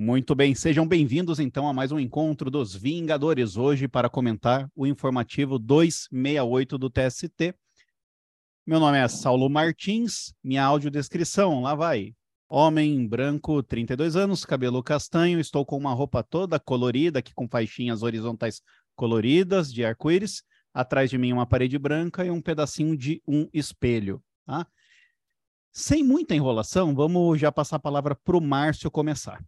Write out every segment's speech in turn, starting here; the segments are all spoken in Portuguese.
Muito bem, sejam bem-vindos então a mais um encontro dos Vingadores hoje para comentar o informativo 268 do TST. Meu nome é Saulo Martins, minha audiodescrição, lá vai. Homem branco, 32 anos, cabelo castanho, estou com uma roupa toda colorida, aqui com faixinhas horizontais coloridas de arco-íris. Atrás de mim uma parede branca e um pedacinho de um espelho, tá? Sem muita enrolação, vamos já passar a palavra para o Márcio começar.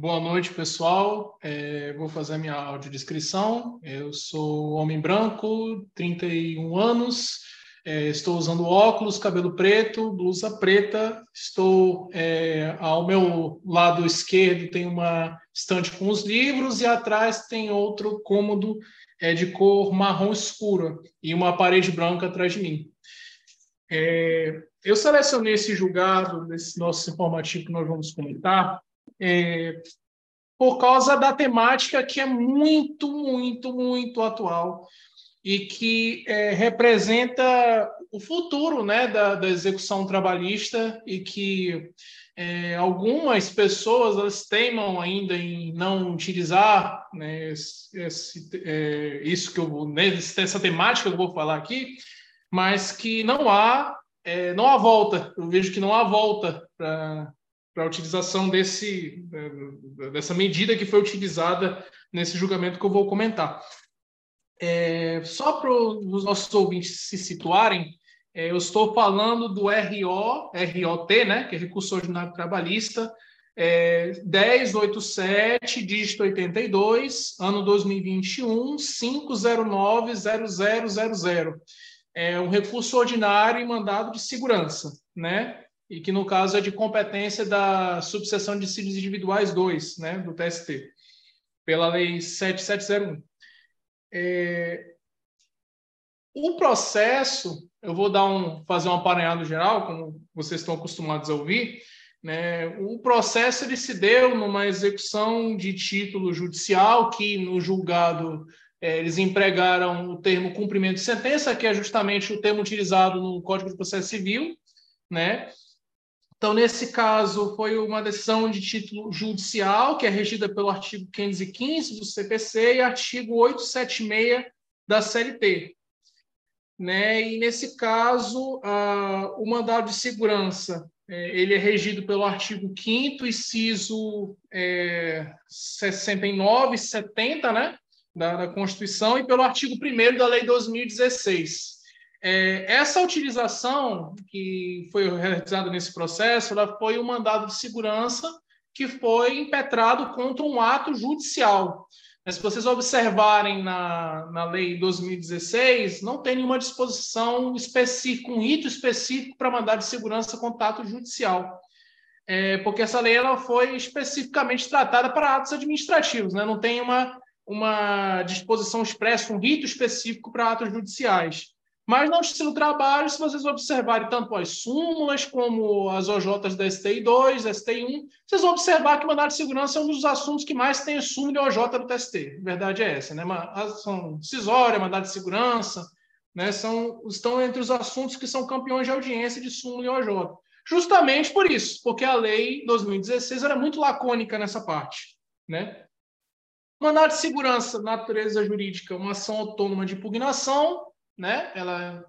Boa noite, pessoal. É, vou fazer a minha audiodescrição. Eu sou homem branco, 31 anos, é, estou usando óculos, cabelo preto, blusa preta. Estou é, ao meu lado esquerdo tem uma estante com os livros e atrás tem outro cômodo é, de cor marrom escura e uma parede branca atrás de mim. É, eu selecionei esse julgado, nesse nosso informativo que nós vamos comentar, é, por causa da temática que é muito, muito, muito atual e que é, representa o futuro né, da, da, execução trabalhista e que é, algumas pessoas elas teimam ainda em não utilizar né, esse, esse, é, isso que eu né, essa temática que eu vou falar aqui, mas que não há é, não há volta. Eu vejo que não há volta para para a utilização desse, eh, dessa medida que foi utilizada nesse julgamento que eu vou comentar. É, só para os nossos ouvintes se situarem, é, eu estou falando do RO, ROT, né, que é Recurso Ordinário Trabalhista, é, 1087, dígito 82, ano 2021, 5090000. É um recurso ordinário em mandado de segurança, né? E que, no caso, é de competência da subseção de dissídios individuais 2, né, do TST, pela Lei 7701. É... O processo, eu vou dar um, fazer um apanhado geral, como vocês estão acostumados a ouvir, né? O processo ele se deu numa execução de título judicial que no julgado é, eles empregaram o termo cumprimento de sentença, que é justamente o termo utilizado no Código de Processo Civil, né? Então, nesse caso, foi uma decisão de título judicial, que é regida pelo artigo 515 do CPC e artigo 876 da CLT. Né? E, nesse caso, uh, o mandado de segurança é, ele é regido pelo artigo 5º, inciso é, 69 e 70 né? da, da Constituição, e pelo artigo 1 da Lei 2016. É, essa utilização que foi realizada nesse processo ela foi um mandado de segurança que foi impetrado contra um ato judicial. Mas, se vocês observarem na, na lei 2016, não tem nenhuma disposição específica, um rito específico para mandado de segurança contra ato judicial. É, porque essa lei ela foi especificamente tratada para atos administrativos, né? não tem uma, uma disposição expressa, um rito específico para atos judiciais. Mas no estilo trabalho, se vocês observarem tanto as súmulas como as OJs da STI2, STI1, vocês vão observar que mandado de segurança é um dos assuntos que mais tem súmula e OJ do TST. Verdade é essa, né? São cisória, mandado de segurança, né? São, estão entre os assuntos que são campeões de audiência de súmula e OJ. Justamente por isso, porque a lei 2016 era muito lacônica nessa parte, né? Mandado de segurança, natureza jurídica, uma ação autônoma de impugnação, né? Ela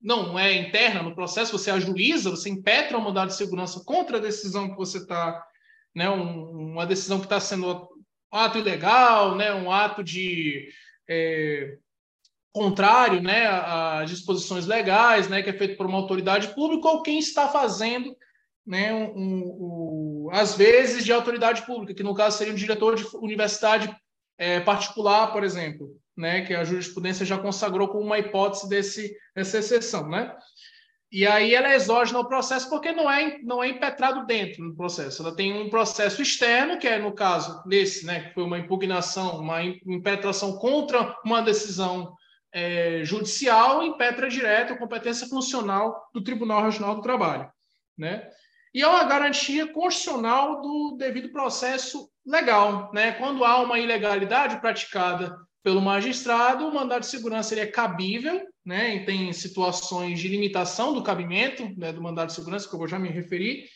não é interna no processo, você ajuiza, você impetra um mandado de segurança contra a decisão que você está, né? Um, uma decisão que está sendo um ato ilegal, né? Um ato de é, contrário, né? A disposições legais, né? Que é feito por uma autoridade pública ou quem está fazendo né, um, um, um, às vezes de autoridade pública, que no caso seria um diretor de universidade é, particular, por exemplo, né, que a jurisprudência já consagrou como uma hipótese desse, dessa exceção, né? E aí ela é exógena ao processo porque não é, não é impetrado dentro do processo. Ela tem um processo externo, que é, no caso desse, né, que foi uma impugnação, uma impetração contra uma decisão é, judicial, impetra direto a competência funcional do Tribunal Regional do Trabalho. Né? E é uma garantia constitucional do devido processo legal. Né? Quando há uma ilegalidade praticada pelo magistrado, o mandado de segurança ele é cabível, né? E tem situações de limitação do cabimento né, do mandado de segurança, que eu já me referir,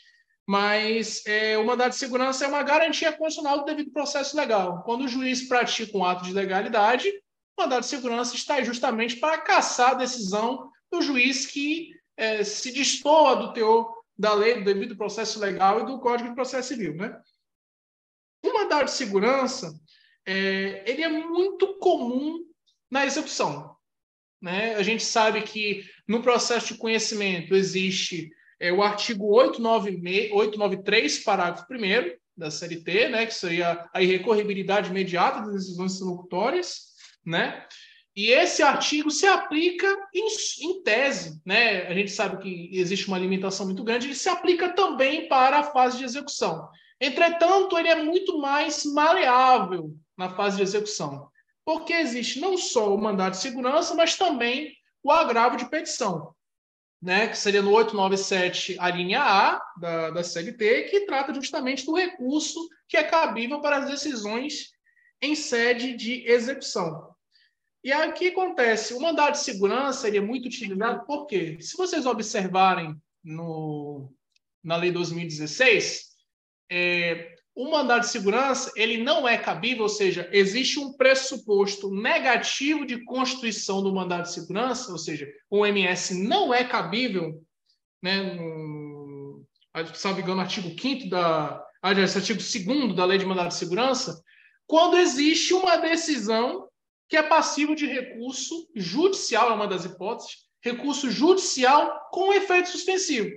mas é, o mandado de segurança é uma garantia constitucional do devido processo legal. Quando o juiz pratica um ato de legalidade, o mandado de segurança está justamente para caçar a decisão do juiz que é, se destoa do teor da lei do devido processo legal e do Código de Processo Civil. Né? O mandado de segurança é, ele é muito comum na execução. Né? A gente sabe que no processo de conhecimento existe é o artigo 893, parágrafo 1 da CLT, né, que seria a irrecorribilidade imediata das decisões interlocutórias, né? E esse artigo se aplica em, em, tese, né? A gente sabe que existe uma limitação muito grande, ele se aplica também para a fase de execução. Entretanto, ele é muito mais maleável na fase de execução, porque existe não só o mandato de segurança, mas também o agravo de petição né, que seria no 897, a linha A da, da CLT, que trata justamente do recurso que é cabível para as decisões em sede de execução. E aí o que acontece? O mandado de segurança ele é muito utilizado porque, se vocês observarem no, na Lei 2016, é, o mandado de segurança ele não é cabível, ou seja, existe um pressuposto negativo de constituição do mandado de segurança, ou seja, o MS não é cabível, né, no, salvo engano, artigo 5 da, aliás, artigo 2 da Lei de Mandado de Segurança, quando existe uma decisão que é passivo de recurso judicial, é uma das hipóteses, recurso judicial com efeito suspensivo.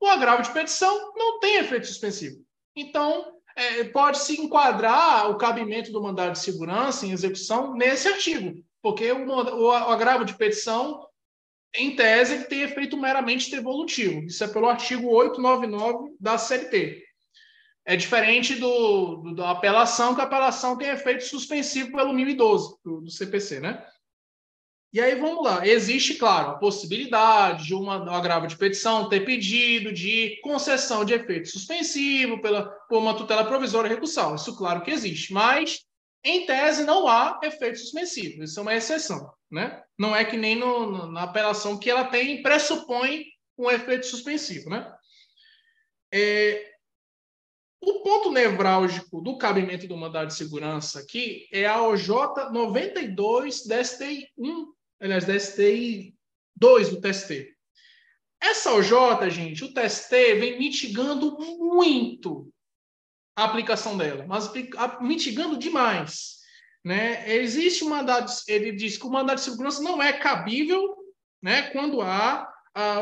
O agravo de petição não tem efeito suspensivo. Então, é, pode-se enquadrar o cabimento do mandado de segurança em execução nesse artigo, porque o, o, o agravo de petição, em tese, tem efeito meramente devolutivo. Isso é pelo artigo 899 da CLT. É diferente do, do, da apelação, que a apelação tem efeito suspensivo pelo 1012 do, do CPC, né? E aí vamos lá. Existe, claro, a possibilidade de uma, um agravo de petição ter pedido de concessão de efeito suspensivo pela, por uma tutela provisória recursal. Isso, claro que existe. Mas, em tese, não há efeito suspensivo. Isso é uma exceção. Né? Não é que nem no, no, na apelação que ela tem, pressupõe um efeito suspensivo. Né? É, o ponto nevrálgico do cabimento do mandado de segurança aqui é a OJ 92 DSTI 1 aliás, da STI 2 do TST. Essa OJ, gente, o TST vem mitigando muito a aplicação dela, mas mitigando demais. Né? Existe um mandado, ele diz que o mandado de segurança não é cabível né, quando há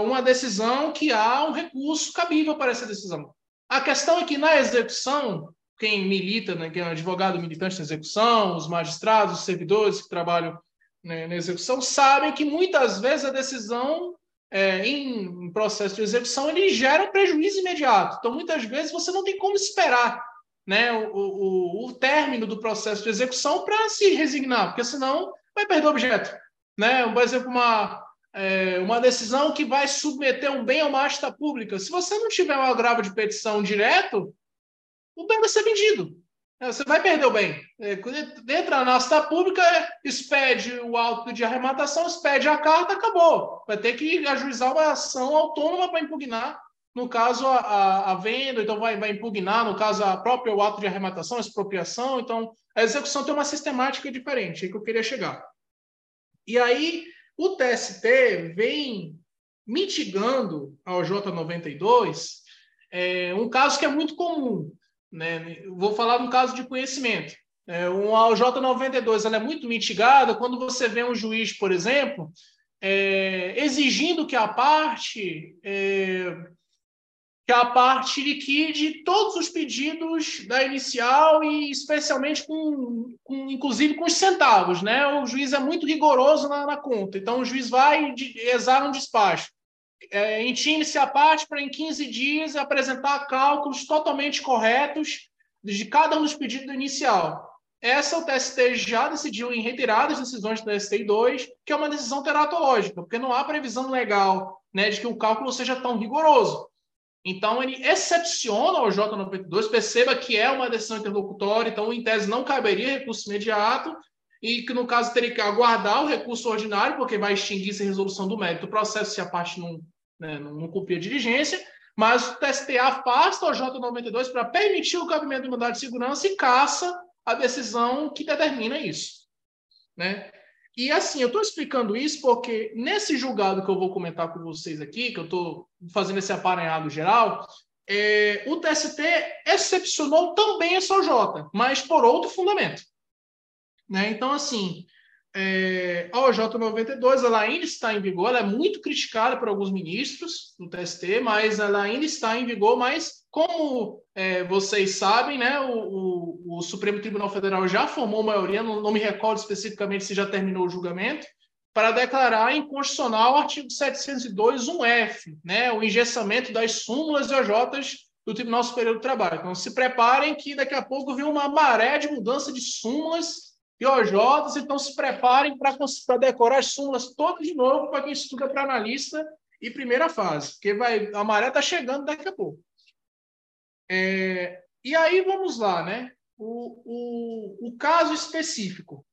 uma decisão que há um recurso cabível para essa decisão. A questão é que na execução, quem milita, né, quem é advogado militante na execução, os magistrados, os servidores que trabalham né, na execução sabem que muitas vezes a decisão é, em processo de execução ele gera um prejuízo imediato. Então, muitas vezes você não tem como esperar né, o, o, o término do processo de execução para se resignar, porque senão vai perder o objeto. Né? Por exemplo, uma, é, uma decisão que vai submeter um bem a uma asta pública. Se você não tiver um agravo de petição direto, o bem vai ser vendido. É, você vai perder o bem. É, entra na asta pública, expede o auto de arrematação, expede a carta, acabou. Vai ter que ajuizar uma ação autônoma para impugnar, no caso, a, a, a, venda, então vai, vai impugnar, no caso, a própria o ato de arrematação, expropriação. Então, a execução tem uma sistemática diferente, é que eu queria chegar. E aí, o TST vem mitigando ao J92 é, um caso que é muito comum, né? Vou falar no caso de conhecimento. É, um AOJ 92 ela é muito mitigada quando você vê um juiz, por exemplo, é, exigindo que a parte é, que a parte liquide todos os pedidos da inicial e especialmente com, com inclusive com os centavos, né? O juiz é muito rigoroso na, na conta, então o juiz vai exar um despacho é, intime-se a parte para, em 15 dias, apresentar cálculos totalmente corretos de cada um dos pedidos do inicial. Essa o TST já decidiu em retiradas decisões do TST 2, que é uma decisão teratológica, porque não há previsão legal né, de que o cálculo seja tão rigoroso. Então, ele excepciona o J92, perceba que é uma decisão interlocutória, então, em tese, não caberia recurso imediato, e que, no caso, teria que aguardar o recurso ordinário, porque vai extinguir essa resolução do mérito do processo se a parte não, né, não cumprir a diligência, Mas o TST afasta o J92 para permitir o cabimento do mandado de segurança e caça a decisão que determina isso. Né? E assim, eu estou explicando isso porque nesse julgado que eu vou comentar com vocês aqui, que eu estou fazendo esse aparelhado geral, é, o TST excepcionou também a SOJ, mas por outro fundamento. Né? Então, assim, é, a OJ 92 ela ainda está em vigor, ela é muito criticada por alguns ministros do TST, mas ela ainda está em vigor, mas como é, vocês sabem, né, o, o, o, Supremo Tribunal Federal já formou maioria, não, não, me recordo especificamente se já terminou o julgamento, para declarar inconstitucional o artigo 702.1f, né, o engessamento das súmulas e OJs do Tribunal Superior do Trabalho. Então, se preparem que daqui a pouco vem uma maré de mudança de súmulas e OJs, então se preparem para decorar as súmulas todas de novo para quem estuda para analista e primeira fase, porque vai, a maré está chegando daqui a pouco. É, e aí vamos lá, né? O, o, o, caso específico.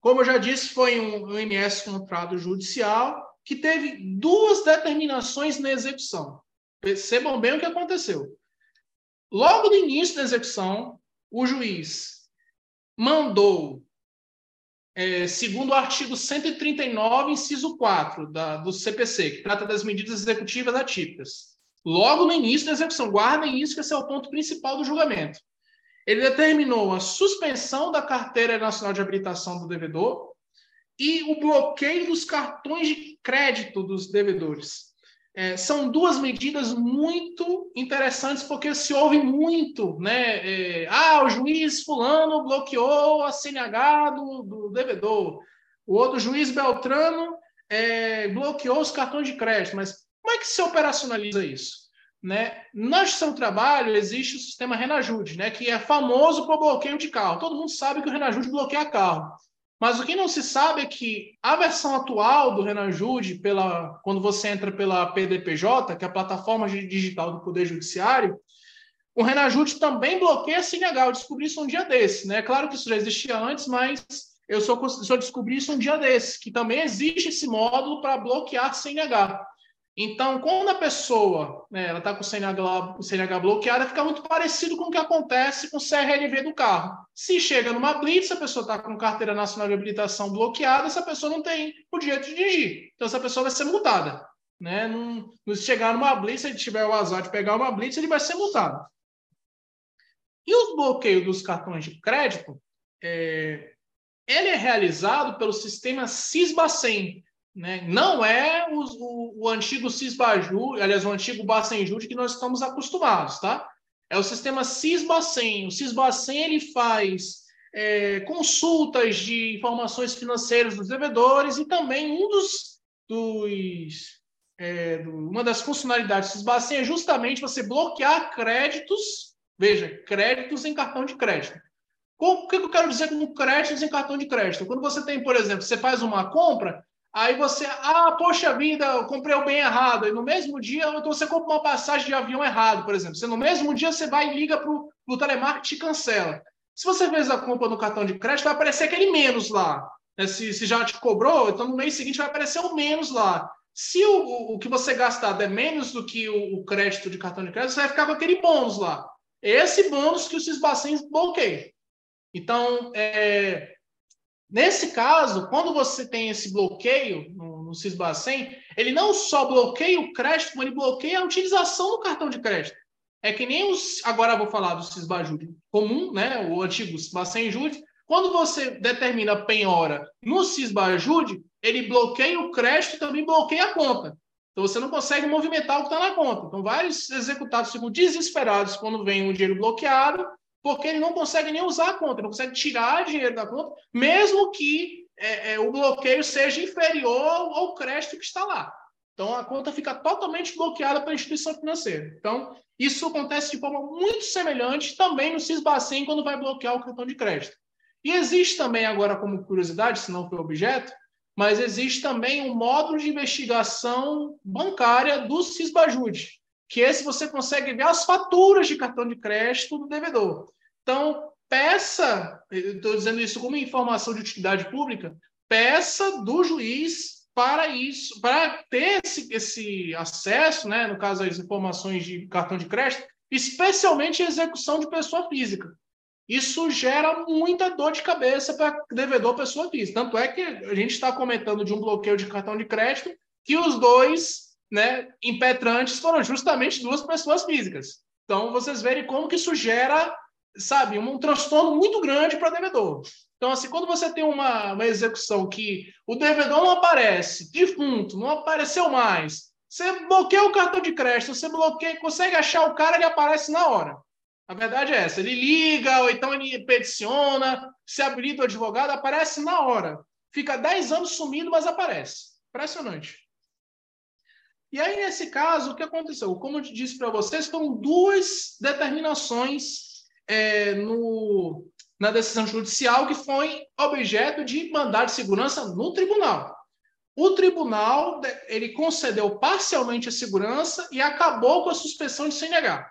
Como eu já disse, foi um, um MS contrato judicial que teve duas determinações na execução. Percebam bem o que aconteceu. Logo no início da execução, o juiz mandou, é, segundo o artigo 139, inciso 4 da, do CPC, que trata das medidas executivas atípicas, logo no início da execução, guardem isso, que esse é o ponto principal do julgamento. Ele determinou a suspensão da carteira nacional de habilitação do devedor e o bloqueio dos cartões de crédito dos devedores. É, são duas medidas muito interessantes, porque se ouve muito, né? É, ah, o juiz fulano bloqueou a CNH do, do devedor, o outro juiz Beltrano é, bloqueou os cartões de crédito, mas como é que se operacionaliza isso? Né? Na Justiça do Trabalho existe o sistema Renajude, né? que é famoso por bloqueio de carro. Todo mundo sabe que o Renajude bloqueia carro. Mas o que não se sabe é que a versão atual do Renan Jude, pela, quando você entra pela PDPJ, que é a plataforma digital do Poder Judiciário, o Renan Jude também bloqueia a CNH. Eu descobri isso um dia desse. Né? Claro que isso já existia antes, mas eu só, só descobri isso um dia desse, que também existe esse módulo para bloquear CNH. Então, quando a pessoa né, ela está com o CNH, o CNH bloqueada, fica muito parecido com o que acontece com o CRLV do carro. Se chega numa blitz, a pessoa está com carteira nacional de habilitação bloqueada, essa pessoa não tem o direito de dirigir. Então, essa pessoa vai ser multada. Né? Não se chegar numa blitz, se ele tiver o azar de pegar uma blitz, ele vai ser multado. E o bloqueio dos cartões de crédito, é, ele é realizado pelo sistema Cisbacen, né? Não é o, o, antigo Cisbaju, aliás, o antigo Bacenjude que nós estamos acostumados, tá? É o sistema Cisbacen. O Cisbacen ele faz é, consultas de informações financeiras dos devedores e também um dos, dos é, uma das funcionalidades do Cisbacen é justamente você bloquear créditos, veja, créditos em cartão de crédito. O que eu quero dizer com créditos em cartão de crédito? Quando você tem, por exemplo, você faz uma compra, Aí você, ah, poxa vida, eu comprei o bem errado. E no mesmo dia, então você compra uma passagem de avião errado, por exemplo. Você, no mesmo dia, você vai e liga para o telemarketing e cancela. Se você fez a compra no cartão de crédito, vai aparecer aquele menos lá. Né? Se, se já te cobrou, então no mês seguinte vai aparecer o menos lá. Se o, o que você gastar der menos do que o, o, crédito de cartão de crédito, você vai ficar com aquele bônus lá. Esse bônus que o Cisbacens bloqueia. Então, é, Nesse caso, quando você tem esse bloqueio no, no Cisbacen, ele não só bloqueia o crédito, como ele bloqueia a utilização do cartão de crédito. É que nem os. Agora vou falar do Cisbajude comum, né? O antigo Cisbacen Jude. Quando você determina a penhora no Cisbajude, ele bloqueia o crédito e também bloqueia a conta. Então você não consegue movimentar o que está na conta. Então, vários executados ficam desesperados quando vem um dinheiro bloqueado porque ele não consegue nem usar a conta, não consegue tirar dinheiro da conta, mesmo que é, é, o bloqueio seja inferior ao crédito que está lá. Então, a conta fica totalmente bloqueada pela instituição financeira. Então, isso acontece de forma muito semelhante também no Cisbacen quando vai bloquear o cartão de crédito. E existe também, agora como curiosidade, se não foi objeto, mas existe também um módulo de investigação bancária do Cisbajude, que esse você consegue ver as faturas de cartão de crédito do devedor. Então, peça, estou dizendo isso como informação de utilidade pública, peça do juiz para isso, para ter esse, esse acesso, né, no caso as informações de cartão de crédito, especialmente execução de pessoa física. Isso gera muita dor de cabeça para devedor pessoa física. Tanto é que a gente está comentando de um bloqueio de cartão de crédito que os dois né, impetrantes foram justamente duas pessoas físicas. Então, vocês verem como que isso gera, sabe, um transtorno muito grande para devedor. Então, assim, quando você tem uma, uma execução que o devedor não aparece, defunto, não apareceu mais, você bloqueia o cartão de crédito, você bloqueia, consegue achar o cara, ele aparece na hora. A verdade é essa. Ele liga, ou então ele peticiona, se habilita o advogado, aparece na hora. Fica 10 anos sumido, mas aparece. Impressionante. E aí, nesse caso, o que aconteceu? Como eu disse para vocês, foram duas determinações é, no, na decisão judicial que foi objeto de mandado de segurança no tribunal. O tribunal ele concedeu parcialmente a segurança e acabou com a suspensão de CNH.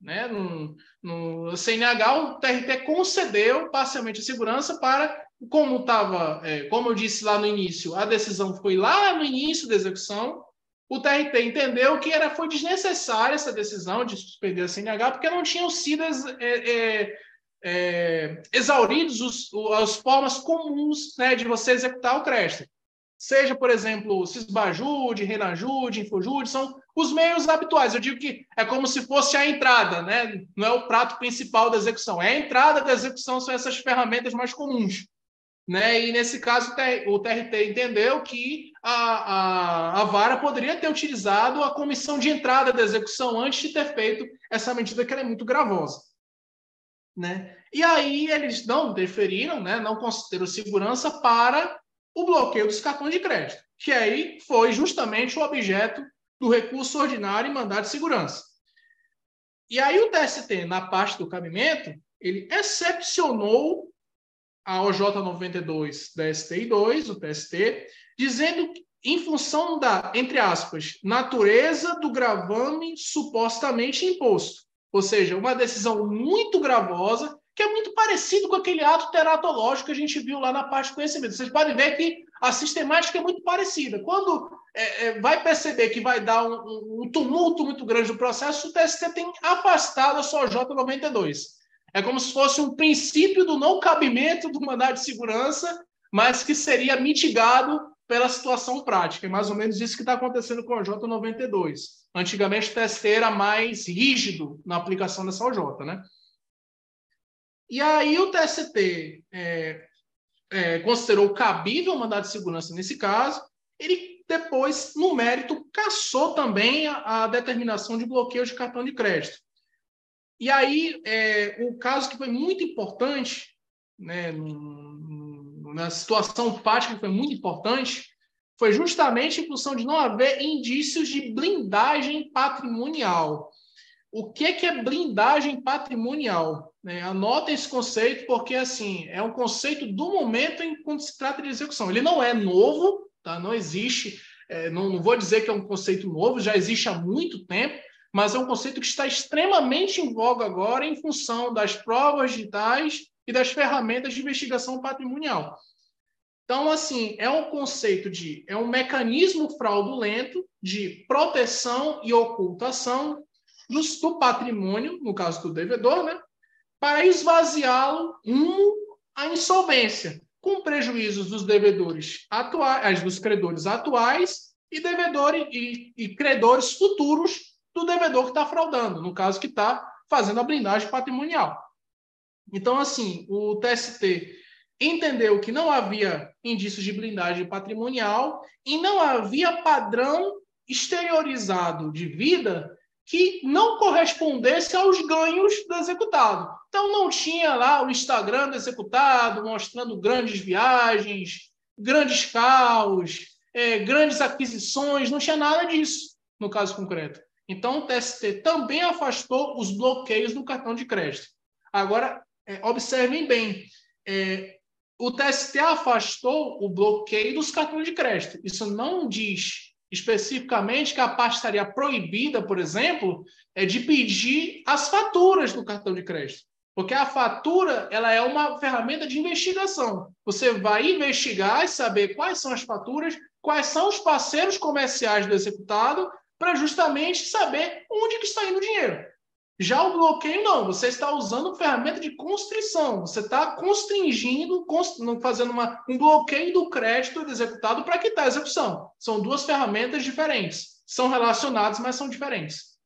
Né? No, no CNH, o TRT concedeu parcialmente a segurança para, como estava, é, como eu disse lá no início, a decisão foi lá no início da execução, o TRT entendeu que era, foi desnecessária essa decisão de suspender a CNH, porque não tinham sido é, é, é, exauridos os, as formas comuns né, de você executar o crédito. Seja, por exemplo, Cisbajude, Renajude, Infojude, são os meios habituais. Eu digo que é como se fosse a entrada, né? não é o prato principal da execução. É a entrada da execução, são essas ferramentas mais comuns. Né? E nesse caso, o TRT entendeu que a, a, a vara poderia ter utilizado a comissão de entrada da execução antes de ter feito essa medida que é muito gravosa. Né? E aí eles não deferiram, né? não consideram segurança para o bloqueio dos cartões de crédito, que aí foi justamente o objeto do recurso ordinário e mandado de segurança. E aí o TST, na parte do cabimento, ele excepcionou a OJ 92 da STI2, o TST, dizendo que, em função da, entre aspas, natureza do gravame supostamente imposto. Ou seja, uma decisão muito gravosa, que é muito parecido com aquele ato teratológico que a gente viu lá na parte de conhecimento. Vocês podem ver que a sistemática é muito parecida. Quando é, é, vai perceber que vai dar um, um, tumulto muito grande no processo, o TST tem afastado a sua J92. É como se fosse um princípio do não cabimento do mandado de segurança, mas que seria mitigado pela situação prática. É mais ou menos isso que está acontecendo com a J92. Antigamente o TST era mais rígido na aplicação dessa OJ, né? E aí o TST é, é, considerou cabível o mandado de segurança nesse caso, ele depois, no mérito, cassou também a, a determinação de bloqueio de cartão de crédito. E aí, é, o caso que foi muito importante, né, na situação fática que foi muito importante, foi justamente em função de não haver indícios de blindagem patrimonial. O que, que é blindagem patrimonial? É, anota esse conceito, porque assim é um conceito do momento em quando se trata de execução. Ele não é novo, tá? não existe, é, não, não vou dizer que é um conceito novo, já existe há muito tempo, mas é um conceito que está extremamente em voga agora em função das provas digitais e das ferramentas de investigação patrimonial. Então, assim, é um conceito de, é um mecanismo fraudulento de proteção e ocultação do, do patrimônio, no caso do devedor, né, para esvaziá-lo um à insolvência, com prejuízos dos devedores atuais, dos credores atuais e devedores e, e credores futuros do devedor que está fraudando, no caso que está fazendo a blindagem patrimonial. Então, assim, o TST entendeu que não havia indícios de blindagem patrimonial e não havia padrão exteriorizado de vida que não correspondesse aos ganhos do executado. Então, não tinha lá o Instagram do executado mostrando grandes viagens, grandes carros, é, grandes aquisições, não tinha nada disso no caso concreto. Então, o TST também afastou os bloqueios no cartão de crédito. Agora, é, observem bem, é, o TST afastou o bloqueio dos cartões de crédito. Isso não diz especificamente que a parte estaria proibida, por exemplo, é de pedir as faturas do cartão de crédito. Porque a fatura ela é uma ferramenta de investigação. Você vai investigar e saber quais são as faturas, quais são os parceiros comerciais do executado para justamente saber onde que está indo o dinheiro. Já o bloqueio, não. Você está usando ferramenta de constrição. Você está constringindo, fazendo uma, um bloqueio do crédito do executado para quitar a execução. São duas ferramentas diferentes. São relacionadas, mas são diferentes.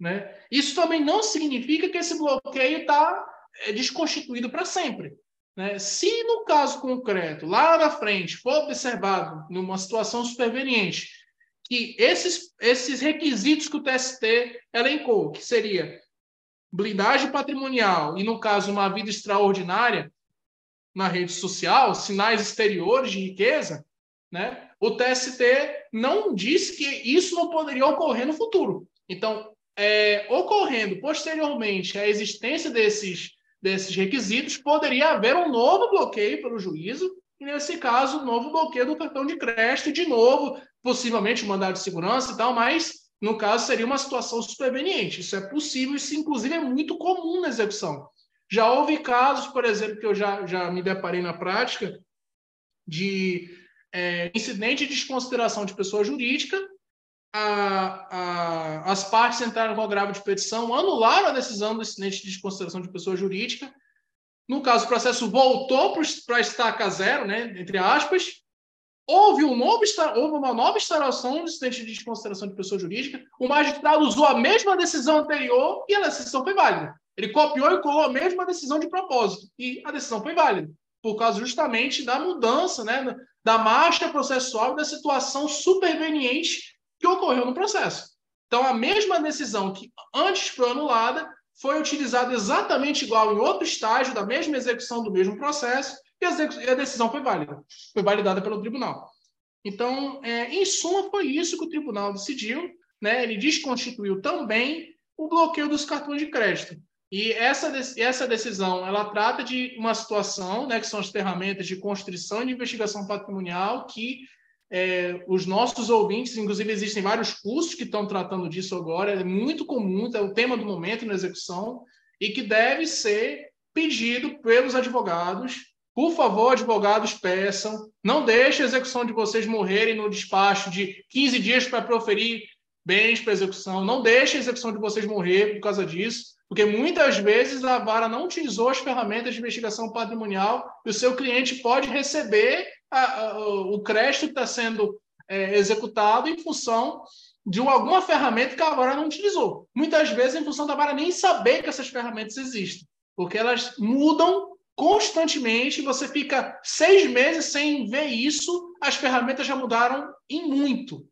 Né? Isso também não significa que esse bloqueio está é, desconstituído para sempre. Né? Se no caso concreto, lá na frente, for observado numa situação superveniente, que esses, esses requisitos que o TST elencou, que seria blindagem patrimonial e, no caso, uma vida extraordinária na rede social, sinais exteriores de riqueza, né? o TST não disse que isso não poderia ocorrer no futuro. Então, é, ocorrendo posteriormente a existência desses, desses requisitos, poderia haver um novo bloqueio pelo juízo, e nesse caso, um novo bloqueio do cartão de crédito, de novo, possivelmente um mandado de segurança e tal, mas no caso seria uma situação superveniente. Isso é possível, isso inclusive é muito comum na execução. Já houve casos, por exemplo, que eu já, já me deparei na prática, de é, incidente de desconsideração de pessoa jurídica, a, a, as partes entraram com agravo de petição, anularam a decisão do incidente de desconsideração de pessoa jurídica. No caso, o processo voltou para a estaca zero, né, entre aspas, Houve, um novo, houve uma nova instalação do incidente de desconsideração de pessoa jurídica. O magistrado usou a mesma decisão anterior e a decisão foi válida. Ele copiou e colou a mesma decisão de propósito e a decisão foi válida, por causa justamente da mudança, né, da marcha processual da situação superveniente que ocorreu no processo. Então, a mesma decisão que antes foi anulada foi utilizada exatamente igual em outro estágio da mesma execução do mesmo processo e a decisão foi válida, foi validada pelo tribunal. Então, é, em suma, foi isso que o tribunal decidiu. Né? Ele desconstituiu também o bloqueio dos cartões de crédito. E essa, essa decisão, ela trata de uma situação, né, que são as ferramentas de constrição e de investigação patrimonial, que é, os nossos ouvintes, inclusive existem vários cursos que estão tratando disso agora, é muito comum, é o tema do momento na execução, e que deve ser pedido pelos advogados por favor, advogados, peçam. Não deixe a execução de vocês morrerem no despacho de 15 dias para proferir bens para execução. Não deixe a execução de vocês morrer por causa disso, porque muitas vezes a vara não utilizou as ferramentas de investigação patrimonial e o seu cliente pode receber a, a, o crédito que está sendo é, executado em função de alguma ferramenta que a vara não utilizou. Muitas vezes em função da vara nem saber que essas ferramentas existem, porque elas mudam constantemente, você fica seis meses sem ver isso, as ferramentas já mudaram em muito.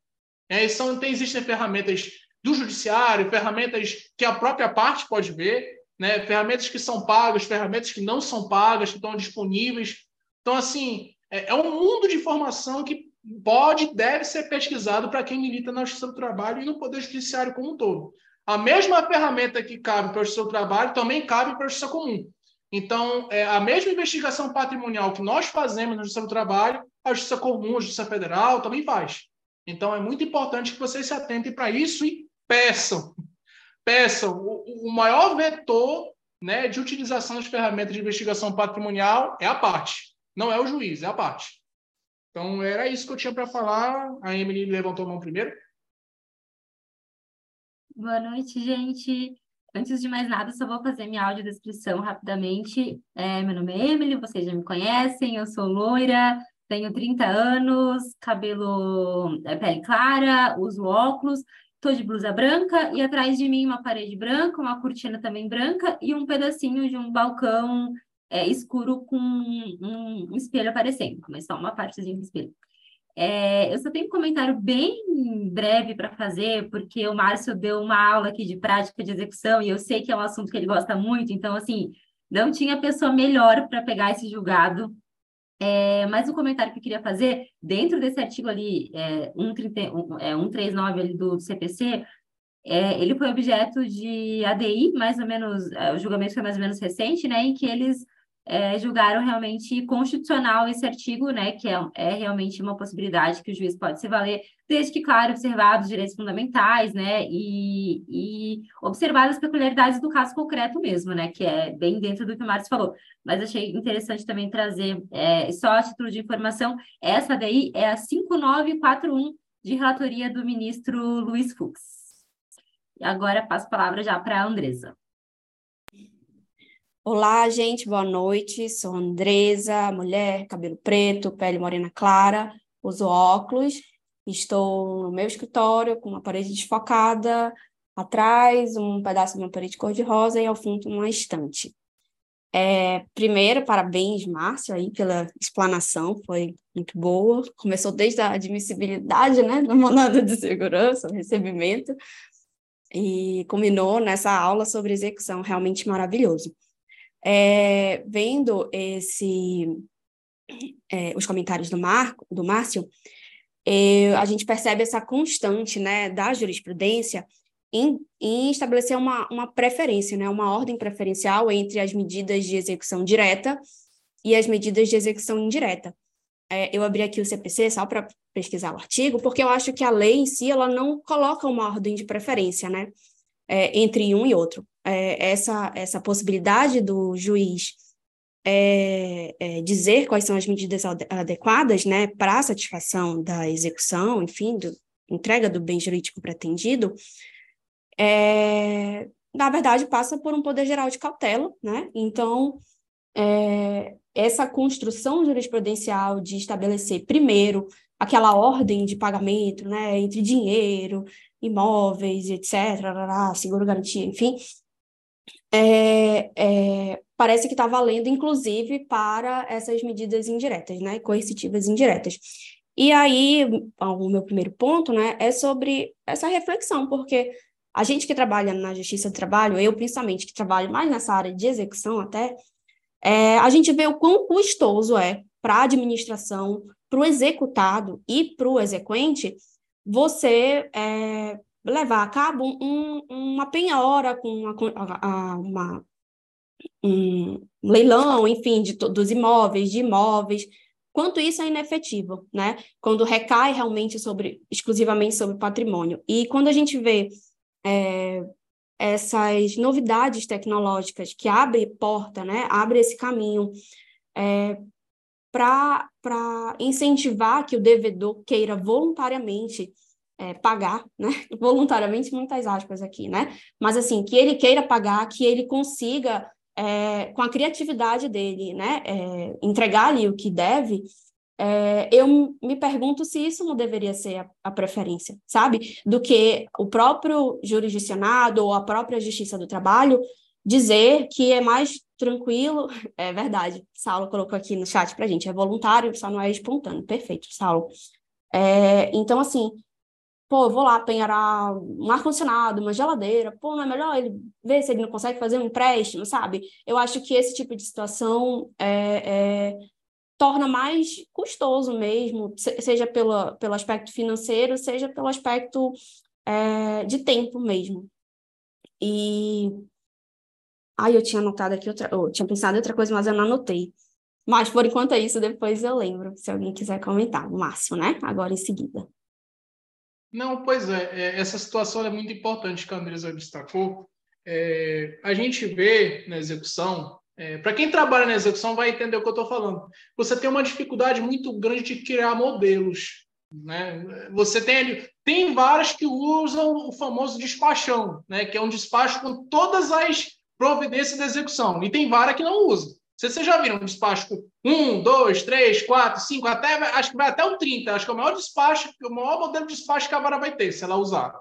É, são, tem, existem ferramentas do judiciário, ferramentas que a própria parte pode ver, né? ferramentas que são pagas, ferramentas que não são pagas, que estão disponíveis. Então, assim, é, é um mundo de informação que pode deve ser pesquisado para quem milita na Justiça do Trabalho e no Poder Judiciário como um todo. A mesma ferramenta que cabe para a Justiça do Trabalho também cabe para a Justiça Comum. Então, é, a mesma investigação patrimonial que nós fazemos na Justiça do Trabalho, a Justiça Comum, a Justiça Federal também faz. Então, é muito importante que vocês se atentem para isso e peçam. Peçam. O, o maior vetor né, de utilização das ferramentas de investigação patrimonial é a parte. Não é o juiz, é a parte. Então, era isso que eu tinha para falar. A Emily levantou a mão primeiro. Boa noite, gente. Antes de mais nada, só vou fazer minha audiodescrição rapidamente. É, meu nome é Emily, vocês já me conhecem, eu sou loira, tenho 30 anos, cabelo é, pele clara, uso óculos, estou de blusa branca e atrás de mim uma parede branca, uma cortina também branca e um pedacinho de um balcão é, escuro com um, um espelho aparecendo, mas só uma partezinha do espelho. É, eu só tenho um comentário bem breve para fazer, porque o Márcio deu uma aula aqui de prática de execução e eu sei que é um assunto que ele gosta muito, então, assim, não tinha pessoa melhor para pegar esse julgado. É, mas o comentário que eu queria fazer, dentro desse artigo ali, é, 130, é, 139 ali do, do CPC, é, ele foi objeto de ADI, mais ou menos, é, o julgamento foi mais ou menos recente, né, em que eles é, julgaram realmente constitucional esse artigo, né, que é, é, realmente uma possibilidade que o juiz pode se valer, desde que, claro, observados os direitos fundamentais, né, e, e observar as peculiaridades do caso concreto mesmo, né? Que é bem dentro do que o Márcio falou. Mas achei interessante também trazer, é, só a título de informação, essa daí é a 5941 de relatoria do ministro Luiz Fux. Agora passo a palavra já para a Andresa. Olá, gente, boa noite. Sou Andresa, mulher, cabelo preto, pele morena clara, uso óculos. Estou no meu escritório com uma parede desfocada, atrás um pedaço de uma parede cor-de-rosa e ao fundo uma estante. É, primeiro, parabéns, Márcio, aí, pela explanação, foi muito boa. Começou desde a admissibilidade, né, do mandado de segurança, recebimento, e culminou nessa aula sobre execução, realmente maravilhoso é, vendo esse, é, os comentários do, Marco, do Márcio, é, a gente percebe essa constante né, da jurisprudência em, em, estabelecer uma, uma preferência, né, uma ordem preferencial entre as medidas de execução direta e as medidas de execução indireta. É, eu abri aqui o CPC só para pesquisar o artigo, porque eu acho que a lei em si ela não coloca uma ordem de preferência né, é, entre um e outro é, essa, essa possibilidade do juiz é, é, dizer quais são as medidas adequadas né, para a satisfação da execução, enfim, do, entrega do bem jurídico pretendido, é, na verdade passa por um poder geral de cautela, né? Então, é, essa construção jurisprudencial de estabelecer primeiro aquela ordem de pagamento, né, entre dinheiro, imóveis, etc., seguro garantia, enfim, é, é, parece que está valendo, inclusive, para essas medidas indiretas, né, coercitivas indiretas. E aí, o meu primeiro ponto, né, é sobre essa reflexão, porque a gente que trabalha na justiça do trabalho, eu principalmente que trabalho mais nessa área de execução até, é, a gente vê o quão custoso é para a administração, para o executado e para o exequente você é, levar a cabo um, uma penhora com uma, uma, um leilão, enfim, de, dos imóveis, de imóveis, quanto isso é inefetivo, né? Quando recai realmente sobre, exclusivamente sobre patrimônio. E quando a gente vê é, essas novidades tecnológicas que abre porta, né? Abre esse caminho é, para incentivar que o devedor queira voluntariamente é, pagar, né? Voluntariamente, muitas aspas aqui, né? Mas assim, que ele queira pagar, que ele consiga, é, com a criatividade dele, né? É, entregar ali o que deve. É, eu me pergunto se isso não deveria ser a, a, preferência, sabe? Do que o próprio jurisdicionado ou a própria Justiça do Trabalho dizer que é mais tranquilo. É verdade, Saulo colocou aqui no chat para gente, é voluntário, só não é espontâneo. Perfeito, Saulo. É, então, assim, pô, vou lá penhorar um ar-condicionado, uma geladeira, pô, não é melhor ele ver se ele não consegue fazer um empréstimo, sabe? Eu acho que esse tipo de situação é, é, torna mais custoso mesmo, seja pelo, pelo aspecto financeiro, seja pelo aspecto é, de tempo mesmo. E. Ai, eu tinha anotado aqui outra. Eu tinha pensado em outra coisa, mas eu não anotei. Mas por enquanto é isso, depois eu lembro, se alguém quiser comentar. O Márcio, né? Agora em seguida. Não, pois é, é, essa situação é muito importante que a Andresa destacou. É, a gente vê na execução, é, para quem trabalha na execução vai entender o que eu estou falando. Você tem uma dificuldade muito grande de criar modelos. Né? Você tem tem várias que usam o famoso despachão, né? que é um despacho com todas as providências da execução, e tem várias que não usam. Vocês já viram um despacho com um, dois, três, quatro, cinco, até, acho que vai até o 30. Acho que é o maior despacho, o maior modelo de despacho que a vara vai ter, se ela usar.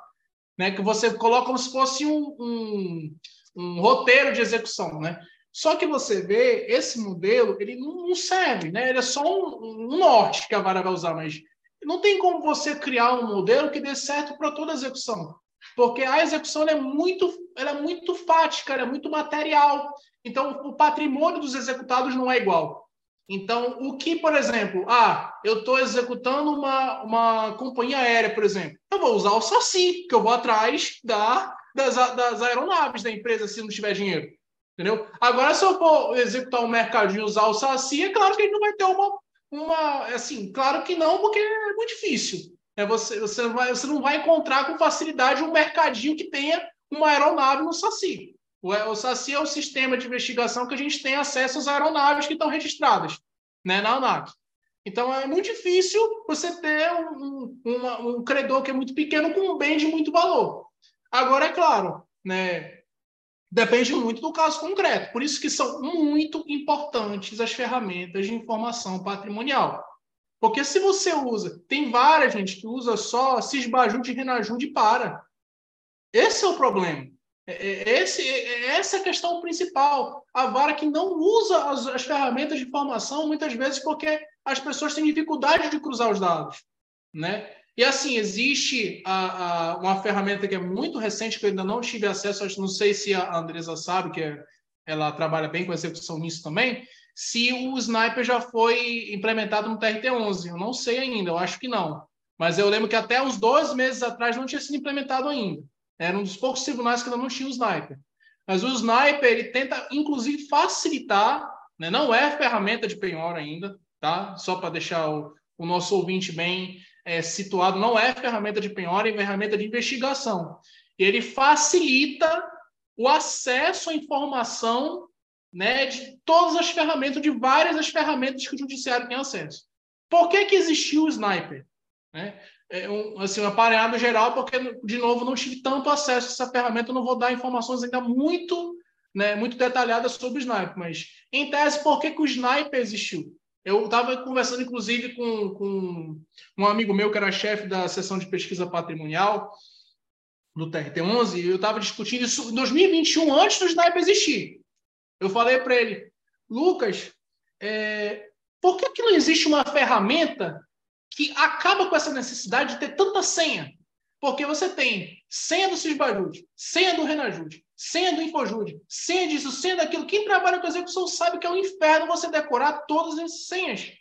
Né? Que você coloca como se fosse um, um, um roteiro de execução. Né? Só que você vê, esse modelo, ele não, serve, né? ele é só um, um norte que a vara vai usar, mas não tem como você criar um modelo que dê certo para toda a execução. Porque a execução é muito, ela é muito fática, é muito material. Então, o patrimônio dos executados não é igual. Então, o que, por exemplo, ah, eu estou executando uma, uma companhia aérea, por exemplo, eu vou usar o SACI, que eu vou atrás da, das, das aeronaves da empresa se não tiver dinheiro. Entendeu? Agora, se eu for executar um mercado e usar o SACI, é claro que ele não vai ter uma, uma. Assim, claro que não, porque é muito difícil. É você, você, não vai, você não vai encontrar com facilidade um mercadinho que tenha uma aeronave no SACI. O, o SACI é o sistema de investigação que a gente tem acesso às aeronaves que estão registradas né, na ANAC. Então é muito difícil você ter um, um credor que é muito pequeno com um bem de muito valor. Agora, é claro, né, depende muito do caso concreto. Por isso que são muito importantes as ferramentas de informação patrimonial. Porque se você usa, tem várias gente que usa só Cisbajude Renajude e para. Esse é o problema. É, é, esse, é, essa é a questão principal. A vara que não usa as, as ferramentas de informação, muitas vezes porque as pessoas têm dificuldade de cruzar os dados. Né? E assim, existe a, a, uma ferramenta que é muito recente, que eu ainda não tive acesso, não sei se a Andresa sabe, que é, ela trabalha bem com execução nisso também, se o sniper já foi implementado no TRT-11. Eu não sei ainda, eu acho que não. Mas eu lembro que até uns dois meses atrás não tinha sido implementado ainda. Era um dos poucos tribunais que ainda não tinha o sniper. Mas o sniper, ele tenta, inclusive, facilitar, né? não é ferramenta de penhora ainda, tá? Só para deixar o, o, nosso ouvinte bem é, situado, não é ferramenta de penhora, é ferramenta de investigação. Ele facilita o acesso à informação né, de todas as ferramentas, de várias as ferramentas que o judiciário tem acesso. Por que, que existiu o sniper? Né? É um, assim, um aparelhado geral, porque, de novo, não tive tanto acesso a essa ferramenta, não vou dar informações ainda muito, né, muito detalhadas sobre o sniper, mas, em tese, por que, que o sniper existiu? Eu estava conversando, inclusive, com, com um amigo meu que era chefe da seção de pesquisa patrimonial do TRT-11, e eu estava discutindo isso em 2021, antes do sniper existir. Eu falei para ele, Lucas, é, por que, que não existe uma ferramenta que acaba com essa necessidade de ter tanta senha? Porque você tem senha do Cisbajude, senha do Renajude, senha do Infojude, senha disso, senha daquilo. Quem trabalha com execução sabe que é um inferno você decorar todas essas senhas.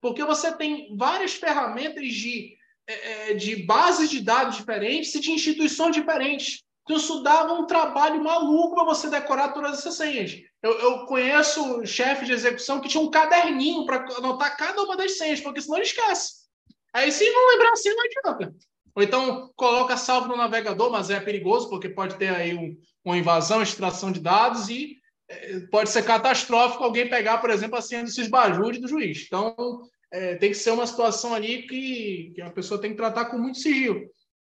Porque você tem várias ferramentas de, é, é de bases de dados diferentes e de instituições diferentes. Então, isso dava um trabalho maluco para você decorar todas essas senhas. Eu, eu conheço chefe de execução que tinha um caderninho para anotar cada uma das senhas, porque senão ele esquece. Aí, se não lembrar assim, não adianta. Ou então, coloca salvo no navegador, mas é perigoso, porque pode ter aí um, uma invasão, extração de dados e é, pode ser catastrófico alguém pegar, por exemplo, a senha do Cisbajude do juiz. Então, é, tem que ser uma situação ali que, que a pessoa tem que tratar com muito sigilo.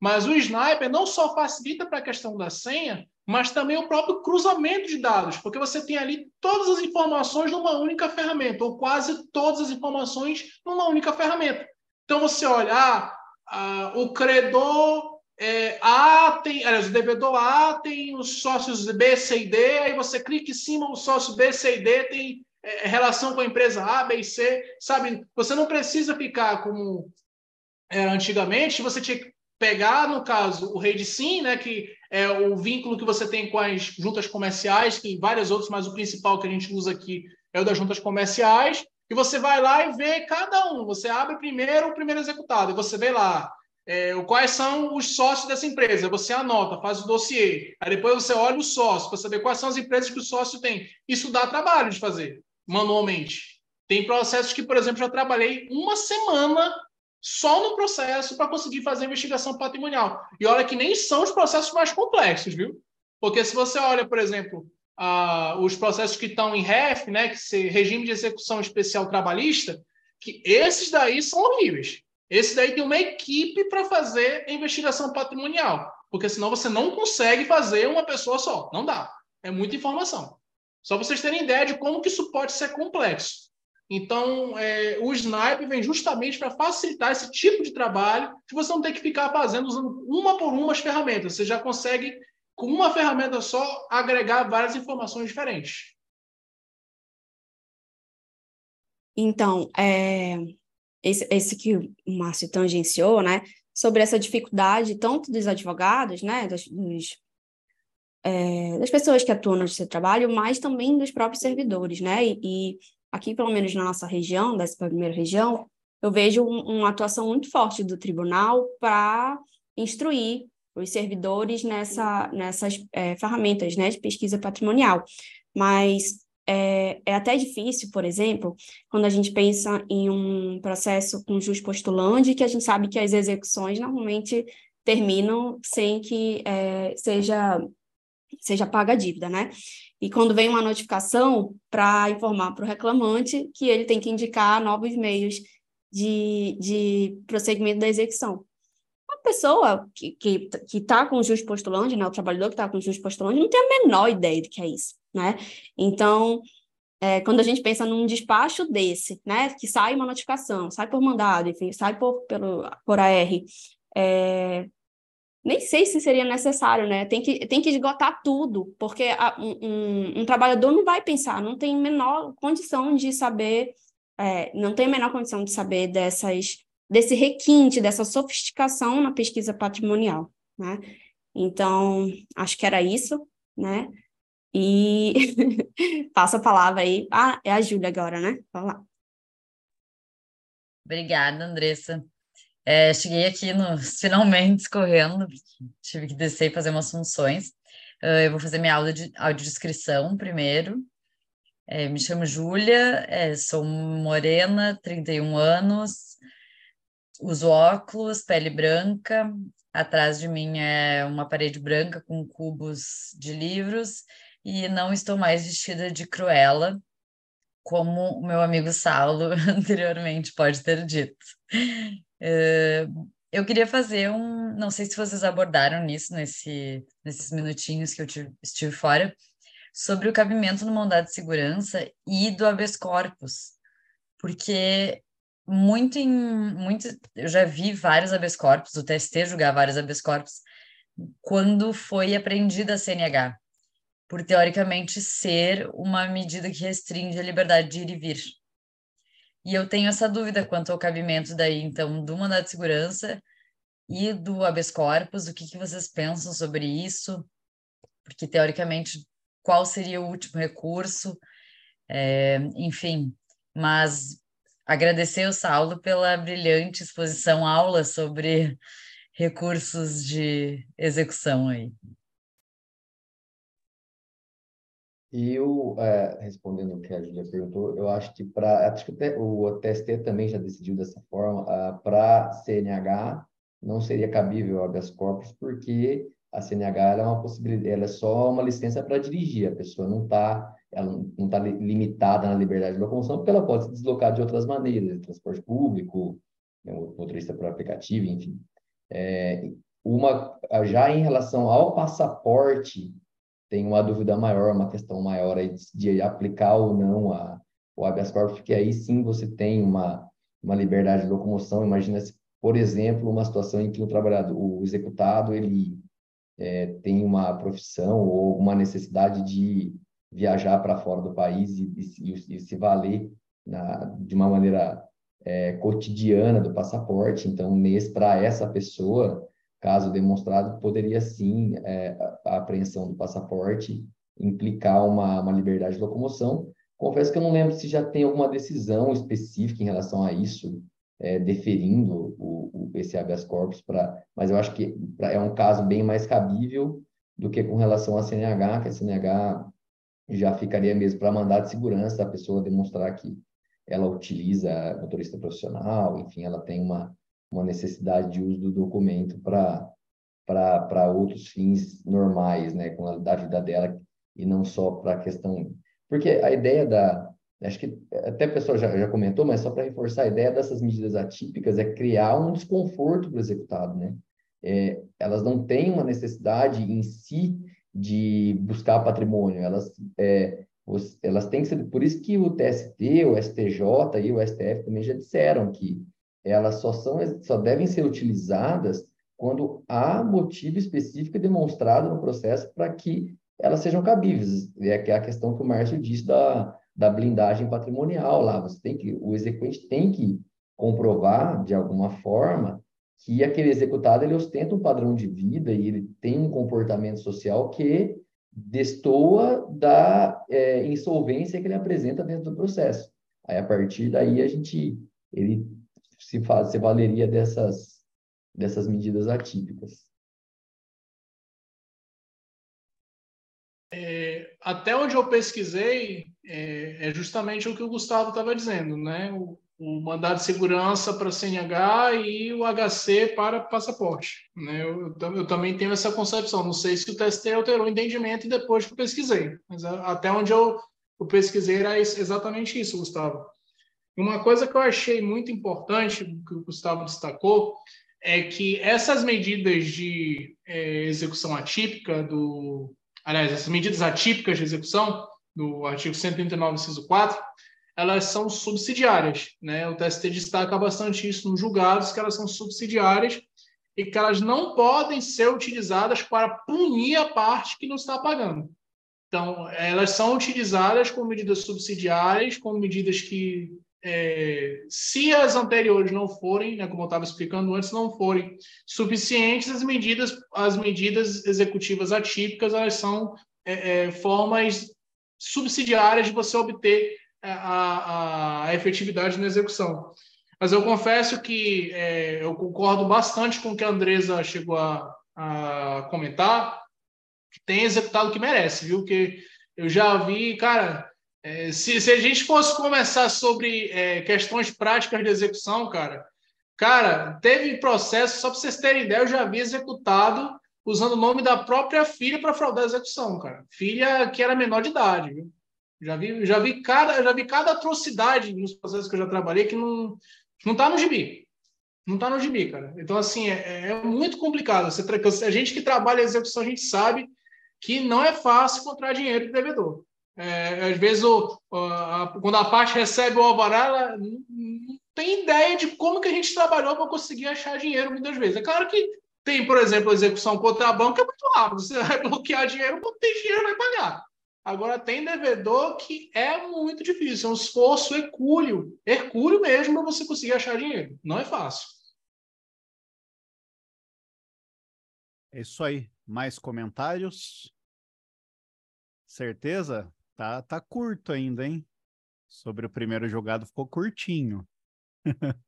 Mas o sniper não só facilita para a questão da senha, mas também o próprio cruzamento de dados, porque você tem ali todas as informações numa única ferramenta, ou quase todas as informações numa única ferramenta. Então você olha, ah, ah, o credor é, A tem, aliás, o devedor A tem os sócios B, C e D, aí você clica em cima, o sócio B, C e D tem é, relação com a empresa A, B e C, sabe? Você não precisa ficar como era antigamente, você tinha que pegar, no caso, o rei de sim, né, que é o vínculo que você tem com as juntas comerciais, que vários outros, mas o principal que a gente usa aqui é o das juntas comerciais, e você vai lá e vê cada um. Você abre primeiro o primeiro executado, e você vê lá é, quais são os sócios dessa empresa. Você anota, faz o dossiê. Aí depois você olha o sócio, para saber quais são as empresas que o sócio tem. Isso dá trabalho de fazer, manualmente. Tem processos que, por exemplo, já trabalhei uma semana só no processo para conseguir fazer investigação patrimonial. E olha que nem são os processos mais complexos, viu? Porque se você olha, por exemplo, uh, os processos que estão em REF, né, que se regime de execução especial trabalhista, que esses daí são horríveis. Esse daí tem uma equipe para fazer investigação patrimonial, porque senão você não consegue fazer uma pessoa só. Não dá. É muita informação. Só vocês terem ideia de como que isso pode ser complexo. Então, é, o Snipe vem justamente para facilitar esse tipo de trabalho, que você não tem que ficar fazendo usando uma por uma as ferramentas. Você já consegue, com uma ferramenta só, agregar várias informações diferentes. Então, é, esse, esse que o Márcio tangenciou, né, sobre essa dificuldade tanto dos advogados, né, dos, dos é, das pessoas que atuam no seu trabalho, mas também dos próprios servidores, né, e, e aqui, pelo menos na nossa região, dessa primeira região, eu vejo um, uma atuação muito forte do tribunal para instruir os servidores nessa, nessas é, ferramentas né, de pesquisa patrimonial. Mas é, é, até difícil, por exemplo, quando a gente pensa em um processo com jus postulante, que a gente sabe que as execuções normalmente terminam sem que é, seja, seja paga a dívida, né? E quando vem uma notificação para informar para o reclamante que ele tem que indicar novos meios de, de prosseguimento da execução. Uma pessoa que está que, que tá com o juiz postulante, né, o trabalhador que está com o juiz postulante, não tem a menor ideia do que é isso, né? Então, é, quando a gente pensa num despacho desse, né, que sai uma notificação, sai por mandado, enfim, sai por, pelo, por AR, é, nem sei se seria necessário, né? Tem que, tem que esgotar tudo, porque a, um, um, trabalhador não vai pensar, não tem menor condição de saber, é, não tem a menor condição de saber dessas, desse requinte, dessa sofisticação na pesquisa patrimonial, né? Então, acho que era isso, né? E passo a palavra aí. Ah, é a Júlia agora, né? Vamos lá. Obrigada, Andressa. É, cheguei aqui nos finalmente correndo, tive que descer e fazer umas funções. Uh, eu vou fazer minha aula de audiodescrição primeiro. É, me chamo Júlia, é, sou morena, 31 anos, uso óculos, pele branca. Atrás de mim é uma parede branca com cubos de livros e não estou mais vestida de Cruella, como o meu amigo Saulo anteriormente pode ter dito. Eu queria fazer um, não sei se vocês abordaram nisso nesse, nesses minutinhos que eu tive, estive fora, sobre o cabimento no mandado de segurança e do habeas corpus, porque muito em muito eu já vi vários habeas corpus, o TST julgar vários habeas corpus quando foi apreendida a CNH, por teoricamente ser uma medida que restringe a liberdade de ir e vir. E eu tenho essa dúvida quanto ao cabimento daí, então, do mandado de segurança e do habeas corpus, o que, que vocês pensam sobre isso? Porque, teoricamente, qual seria o último recurso? É, enfim, mas agradecer ao Saulo pela brilhante exposição aula sobre recursos de execução aí. E eu, é, respondendo o que a Julia perguntou, eu acho que para. Acho que o TST também já decidiu dessa forma. Uh, para CNH, não seria cabível habeas corpus, porque a CNH é uma possibilidade, ela é só uma licença para dirigir, a pessoa não está ela não está limitada na liberdade de locomoção, porque ela pode se deslocar de outras maneiras, transporte público, né, motorista por aplicativo, enfim. É, uma, já em relação ao passaporte, tem uma dúvida maior, uma questão maior aí de, aplicar ou não a, o habeas corpus, porque aí sim você tem uma, uma liberdade de locomoção. Imagina, se, por exemplo, uma situação em que o trabalhador, o executado, ele é, tem uma profissão ou uma necessidade de viajar para fora do país e, e, e se valer na, de uma maneira é, cotidiana do passaporte. Então, para essa pessoa, caso demonstrado, poderia sim é, a apreensão do passaporte implicar uma, uma liberdade de locomoção. Confesso que eu não lembro se já tem alguma decisão específica em relação a isso, é, deferindo o, o, esse habeas corpus, pra, mas eu acho que pra, é um caso bem mais cabível do que com relação à CNH, que a CNH já ficaria mesmo para mandar de segurança a pessoa demonstrar que ela utiliza motorista profissional, enfim, ela tem uma, uma necessidade de uso do documento para outros fins normais, né, da vida dela e não só para a questão porque a ideia da acho que até a pessoa já, já comentou, mas só para reforçar a ideia dessas medidas atípicas é criar um desconforto para o executado, né? É, elas não têm uma necessidade em si de buscar patrimônio, elas é, elas têm que ser por isso que o TST, o STJ e o STF também já disseram que elas só, são, só devem ser utilizadas quando há motivo específico demonstrado no processo para que elas sejam cabíveis. É, é a questão que o Márcio disse da, da blindagem patrimonial lá. Você tem que, o execuente tem que comprovar, de alguma forma, que aquele executado ele ostenta um padrão de vida e ele tem um comportamento social que destoa da é, insolvência que ele apresenta dentro do processo. Aí, a partir daí, a gente, ele se, valeria dessas, dessas medidas atípicas. É, até onde eu pesquisei, é, é, justamente o que o Gustavo estava dizendo, né? O, o mandado de segurança para CNH e o HC para passaporte. Né? Eu, eu, eu, também tenho essa concepção. Não sei se o TST alterou o entendimento depois que eu pesquisei, mas até onde eu, eu pesquisei era exatamente isso, Gustavo. Uma coisa que eu achei muito importante, que o Gustavo destacou, é que essas medidas de é, execução atípica do, aliás, essas medidas atípicas de execução do artigo 139, inciso 4, elas são subsidiárias. Né? O TST destaca bastante isso nos julgados, que elas são subsidiárias e que elas não podem ser utilizadas para punir a parte que não está pagando. Então, elas são utilizadas como medidas subsidiárias, como medidas que, é, se as anteriores não forem, né, como eu estava explicando antes, não forem suficientes, as medidas, as medidas executivas atípicas, elas são é, é, formas subsidiárias de você obter é, a, a, efetividade na execução. Mas eu confesso que é, eu concordo bastante com o que a Andresa chegou a, a comentar, que tem executado o que merece, viu? Que eu já vi, cara, é, se, se, a gente fosse começar sobre é, questões práticas de execução, cara, cara, teve processo, só para vocês terem ideia, eu já vi executado usando o nome da própria filha para fraudar a execução, cara. Filha que era menor de idade, viu? Já vi, já vi cada, já vi cada atrocidade nos processos que eu já trabalhei que não não tá no gibi. Não tá no gibi, cara. Então assim, é, é muito complicado. Você, a gente que trabalha em execução, a gente sabe que não é fácil encontrar dinheiro de devedor. É, às vezes, o, a, quando a parte recebe o alvará, ela não, não tem ideia de como que a gente trabalhou para conseguir achar dinheiro muitas vezes. É claro que tem, por exemplo, a execução contra a banca é muito rápido. Você vai bloquear dinheiro, quando tem dinheiro, vai pagar. Agora, tem devedor que é muito difícil, é um esforço hercúleo, hercúleo mesmo para você conseguir achar dinheiro. Não é fácil. É isso aí. Mais comentários? Certeza? Tá, tá curto ainda, hein? Sobre o primeiro jogado ficou curtinho.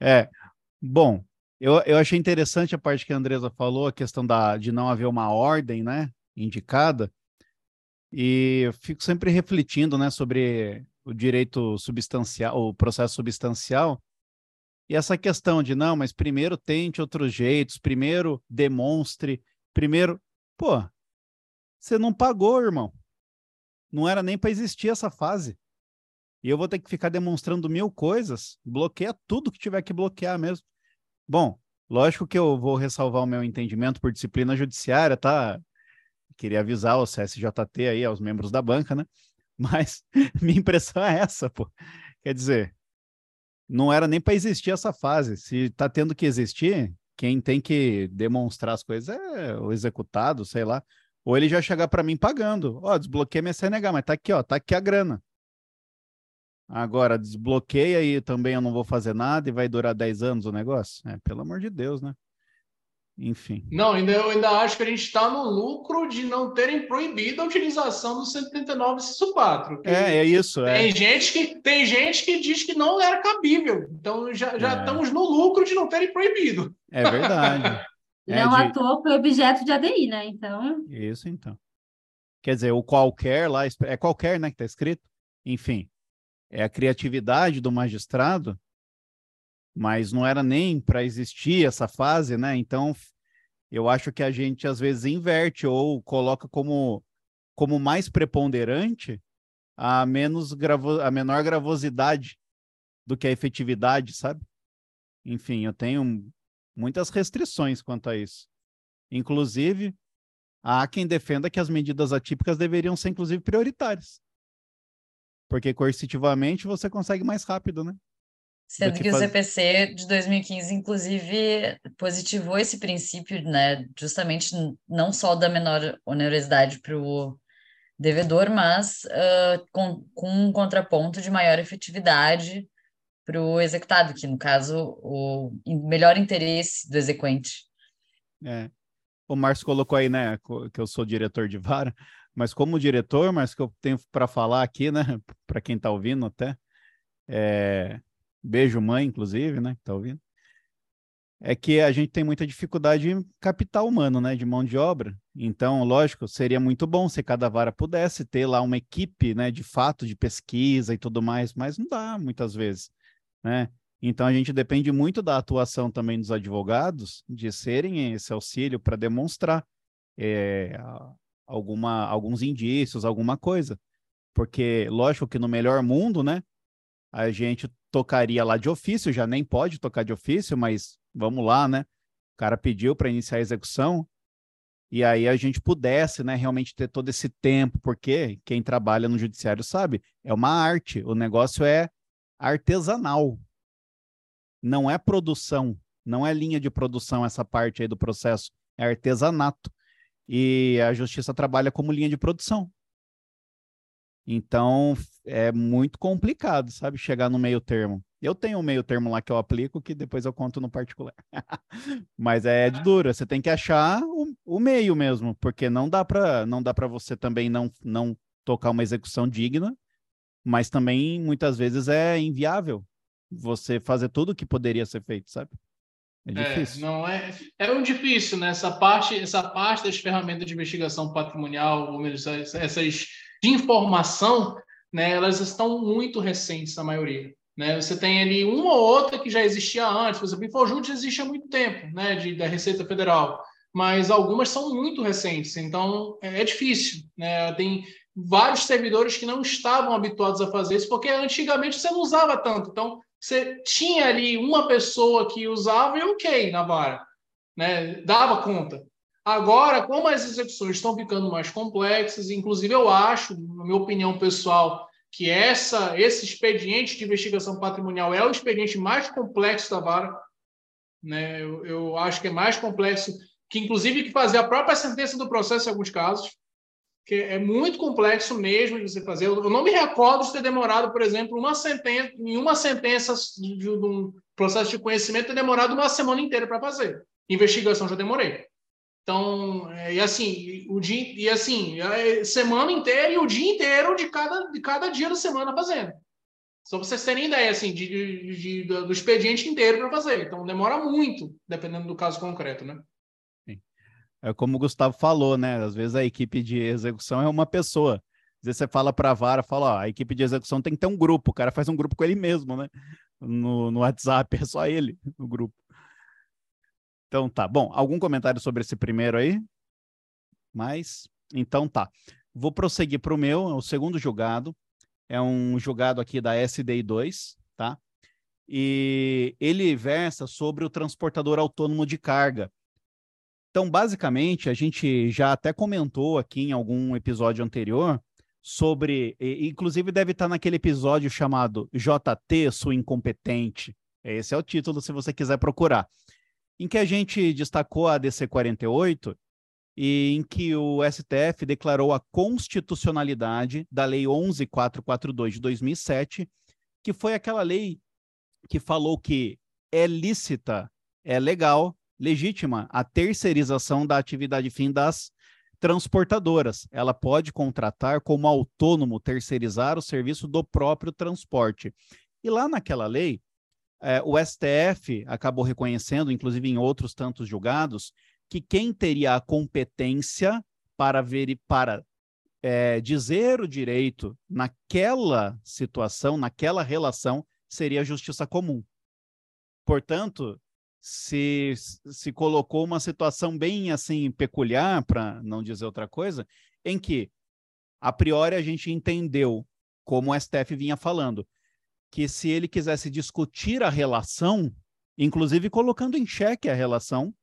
é. Bom, eu, eu achei interessante a parte que a Andresa falou, a questão da, de não haver uma ordem, né, indicada. E eu fico sempre refletindo, né, sobre o direito substancial, o processo substancial, e essa questão de não, mas primeiro tente outros jeitos, primeiro demonstre, primeiro, pô, você não pagou, irmão. Não era nem para existir essa fase. E eu vou ter que ficar demonstrando mil coisas, bloqueia tudo que tiver que bloquear mesmo. Bom, lógico que eu vou ressalvar o meu entendimento por disciplina judiciária, tá? Queria avisar o CSJT aí, aos membros da banca, né? Mas minha impressão é essa, pô. Quer dizer, não era nem para existir essa fase. Se tá tendo que existir, quem tem que demonstrar as coisas é o executado, sei lá. Ou ele já chegar para mim pagando. Ó, desbloqueei minha CNH, mas tá aqui, ó, tá aqui a grana. Agora, desbloqueia e também eu não vou fazer nada e vai durar 10 anos o negócio? É, pelo amor de Deus, né? Enfim. Não, ainda, eu ainda acho que a gente está no lucro de não terem proibido a utilização do 139 inciso 4. É, é isso. É. Tem, é. Gente que, tem gente que diz que não era cabível. Então já, já é. estamos no lucro de não terem proibido. É verdade. É não de... à toa foi objeto de ADI, né? Então. Isso, então. Quer dizer, o qualquer lá, é qualquer, né, que está escrito? Enfim, é a criatividade do magistrado, mas não era nem para existir essa fase, né? Então, eu acho que a gente às vezes inverte ou coloca como, como mais preponderante a menos gravo, a menor gravosidade do que a efetividade, sabe? Enfim, eu tenho muitas restrições quanto a isso. Inclusive, há quem defenda que as medidas atípicas deveriam ser inclusive prioritárias. Porque coercitivamente você consegue mais rápido, né? Sendo que, que, o CPC de 2015, inclusive, positivou esse princípio, né? Justamente não só da menor onerosidade para o devedor, mas uh, com, com um contraponto de maior efetividade para o executado, que no caso o melhor interesse do exequente. É. O Márcio colocou aí, né, que eu sou diretor de vara, mas como diretor, mas que eu tenho para falar aqui, né, para quem está ouvindo até, é... beijo mãe, inclusive, né, que está ouvindo, é que a gente tem muita dificuldade em capital humano, né, de mão de obra. Então, lógico, seria muito bom se cada vara pudesse ter lá uma equipe, né, de fato, de pesquisa e tudo mais, mas não dá muitas vezes. Né? Então a gente depende muito da atuação também dos advogados de serem esse auxílio para demonstrar é, alguma, alguns indícios, alguma coisa. Porque, lógico que no melhor mundo, né? A gente tocaria lá de ofício, já nem pode tocar de ofício, mas vamos lá, né? O cara pediu para iniciar a execução, e aí a gente pudesse, né, realmente ter todo esse tempo, porque quem trabalha no judiciário sabe, é uma arte, o negócio é artesanal, não é produção, não é linha de produção essa parte aí do processo, é artesanato. E a justiça trabalha como linha de produção. Então é muito complicado, sabe, chegar no meio termo. Eu tenho um meio termo lá que eu aplico, que depois eu conto no particular. Mas é de dura, você tem que achar o, o meio mesmo, porque não dá para não dá para você também não não tocar uma execução digna, mas também muitas vezes é inviável você fazer tudo o que poderia ser feito, sabe? É, é difícil. É, não é, é um difícil, né? Essa parte, essa parte das ferramentas de investigação patrimonial, ou melhor, essas de informação, né? Elas estão muito recentes, a maioria. Né? Você tem ali uma ou outra que já existia antes, por exemplo, o Infojut existe há muito tempo, né? De, da Receita Federal, mas algumas são muito recentes, então é, é difícil, né? Tem vários servidores que não estavam habituados a fazer isso, porque antigamente você não usava tanto. Então, você tinha ali uma pessoa que usava e ok na vara, né? dava conta. Agora, como as execuções estão ficando mais complexas, inclusive eu acho, na minha opinião pessoal, que essa, esse expediente de investigação patrimonial é o expediente mais complexo da vara. Né? Eu, eu acho que é mais complexo que, inclusive, que fazer a própria sentença do processo em alguns casos que é muito complexo mesmo de você fazer. Eu não me recordo de ter demorado, por exemplo, uma sentença, em uma sentença de, de um processo de conhecimento ter demorado uma semana inteira para fazer. Investigação já demorei. Então, é, e assim, o dia, e assim, é, semana inteira e o dia inteiro de cada, de cada dia da semana fazendo. Só para vocês terem ideia, assim, de, de, de do expediente inteiro para fazer. Então, demora muito, dependendo do caso concreto, né? É como o Gustavo falou, né? Às vezes a equipe de execução é uma pessoa. Às vezes você fala para a vara, fala, ó, a equipe de execução tem que ter um grupo. O cara faz um grupo com ele mesmo, né? No, no WhatsApp, é só ele no grupo. Então tá. Bom, algum comentário sobre esse primeiro aí? Mas, então tá. Vou prosseguir para o meu, é o segundo julgado. É um julgado aqui da SDI 2, tá? E ele versa sobre o transportador autônomo de carga então, basicamente, a gente já até comentou aqui em algum episódio anterior sobre, inclusive deve estar naquele episódio chamado JT, sua incompetente. Esse é o título, se você quiser procurar. Em que a gente destacou a DC 48 e em que o STF declarou a constitucionalidade da Lei 11442 de 2007, que foi aquela lei que falou que é lícita, é legal legítima a terceirização da atividade fim das transportadoras. Ela pode contratar como autônomo terceirizar o serviço do próprio transporte. E lá naquela lei, é, o STF acabou reconhecendo, inclusive em outros tantos julgados, que quem teria a competência para ver para é, dizer o direito naquela situação, naquela relação, seria a justiça comum. Portanto, se, se colocou uma situação bem assim peculiar, para não dizer outra coisa, em que a priori a gente entendeu, como o STF vinha falando, que se ele quisesse discutir a relação, inclusive colocando em xeque a relação,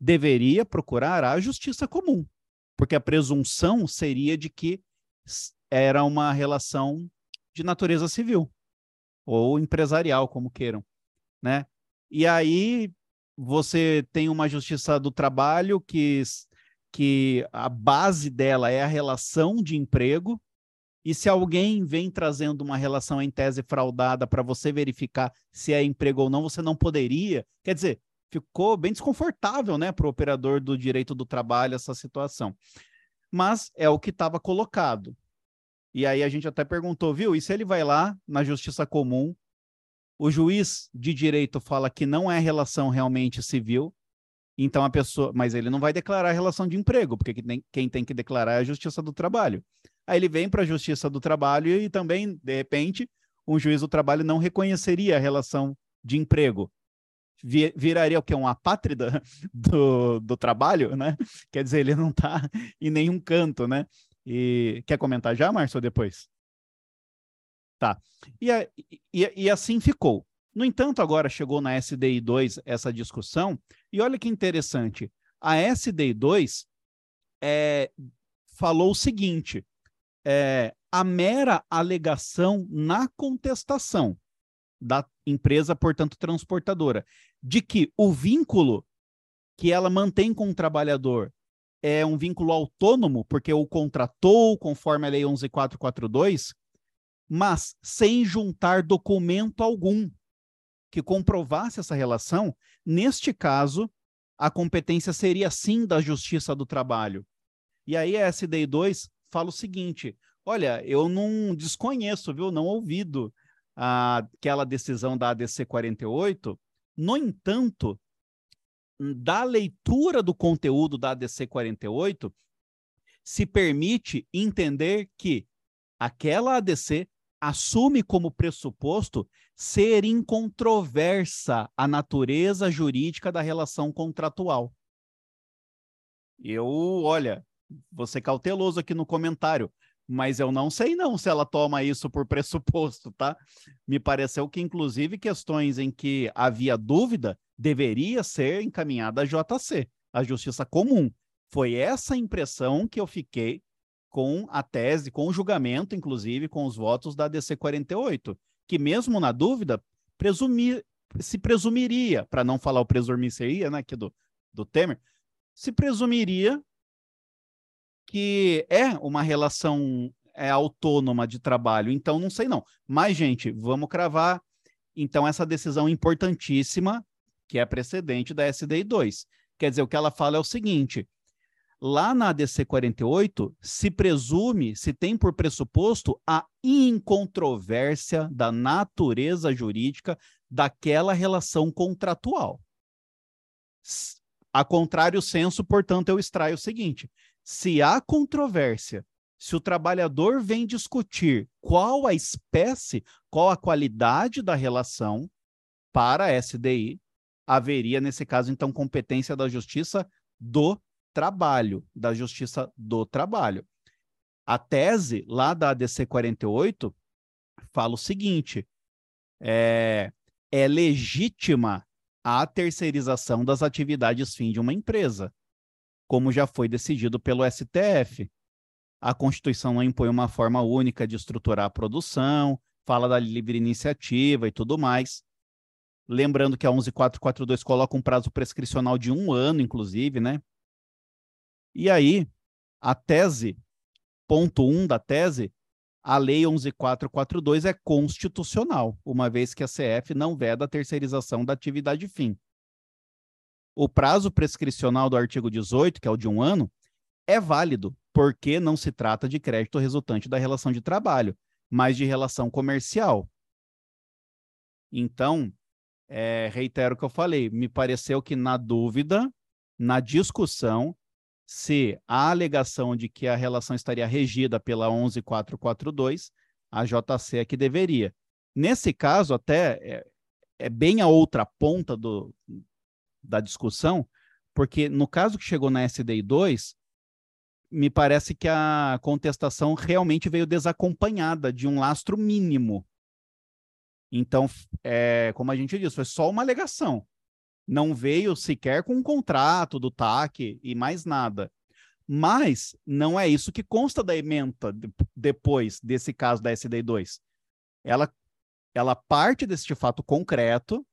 deveria procurar a justiça comum, porque a presunção seria de que era uma relação de natureza civil ou empresarial, como queiram, né? E aí você tem uma justiça do trabalho que, que a base dela é a relação de emprego. E se alguém vem trazendo uma relação em tese fraudada para você verificar se é emprego ou não, você não poderia. Quer dizer, ficou bem desconfortável né, para o operador do direito do trabalho essa situação. Mas é o que estava colocado. E aí a gente até perguntou, viu? E se ele vai lá na justiça comum o juiz de direito fala que não é relação realmente civil, então a pessoa, mas ele não vai declarar relação de emprego, porque quem tem que declarar é a Justiça do Trabalho. Aí ele vem para a Justiça do Trabalho e também, de repente, um juiz do trabalho não reconheceria a relação de emprego. Viraria o que? Um apátrida do, do trabalho, né? Quer dizer, ele não está em nenhum canto, né? E quer comentar já, Márcio, depois? Tá. E, e, e assim ficou. No entanto, agora chegou na SDI 2 essa discussão, e olha que interessante. A SDI 2 é, falou o seguinte: é, a mera alegação na contestação da empresa, portanto, transportadora, de que o vínculo que ela mantém com o trabalhador é um vínculo autônomo, porque o contratou conforme a Lei 11442, mas sem juntar documento algum que comprovasse essa relação, neste caso, a competência seria sim da Justiça do Trabalho. E aí a SDI 2 fala o seguinte: olha, eu não desconheço, viu? Não ouvido aquela decisão da ADC 48. No entanto, da leitura do conteúdo da ADC 48, se permite entender que aquela ADC assume como pressuposto ser incontroversa a natureza jurídica da relação contratual. Eu, olha, vou ser cauteloso aqui no comentário, mas eu não sei não se ela toma isso por pressuposto, tá? Me pareceu que, inclusive, questões em que havia dúvida deveria ser encaminhada à JC, à Justiça Comum. Foi essa impressão que eu fiquei com a tese, com o julgamento, inclusive com os votos da DC 48, que mesmo na dúvida, presumir, se presumiria, para não falar o presumir-seria, né, aqui do, do Temer, se presumiria que é uma relação é, autônoma de trabalho. Então, não sei não. Mas, gente, vamos cravar, então, essa decisão importantíssima, que é precedente da SDI 2. Quer dizer, o que ela fala é o seguinte, Lá na ADC 48, se presume, se tem por pressuposto a incontrovérsia da natureza jurídica daquela relação contratual. A contrário senso, portanto, eu extraio o seguinte: se há controvérsia, se o trabalhador vem discutir qual a espécie, qual a qualidade da relação para a SDI, haveria, nesse caso, então, competência da justiça do trabalho, da Justiça do Trabalho. A tese lá da ADC 48 fala o seguinte: é, é legítima a terceirização das atividades fim de uma empresa, como já foi decidido pelo STF. A Constituição não impõe uma forma única de estruturar a produção, fala da livre iniciativa e tudo mais. Lembrando que a 11442 coloca um prazo prescricional de um ano, inclusive, né? E aí, a tese, ponto 1 um da tese, a Lei 11442 é constitucional, uma vez que a CF não veda a terceirização da atividade fim. O prazo prescricional do artigo 18, que é o de um ano, é válido, porque não se trata de crédito resultante da relação de trabalho, mas de relação comercial. Então, é, reitero o que eu falei, me pareceu que na dúvida, na discussão, se a alegação de que a relação estaria regida pela 11442, a JC é que deveria. Nesse caso, até é, é bem a outra ponta do, da discussão, porque no caso que chegou na SDI 2, me parece que a contestação realmente veio desacompanhada de um lastro mínimo. Então, é, como a gente disse, foi só uma alegação não veio sequer com um contrato do TAC e mais nada. Mas não é isso que consta da ementa depois desse caso da SDI2. Ela, ela parte deste fato concreto,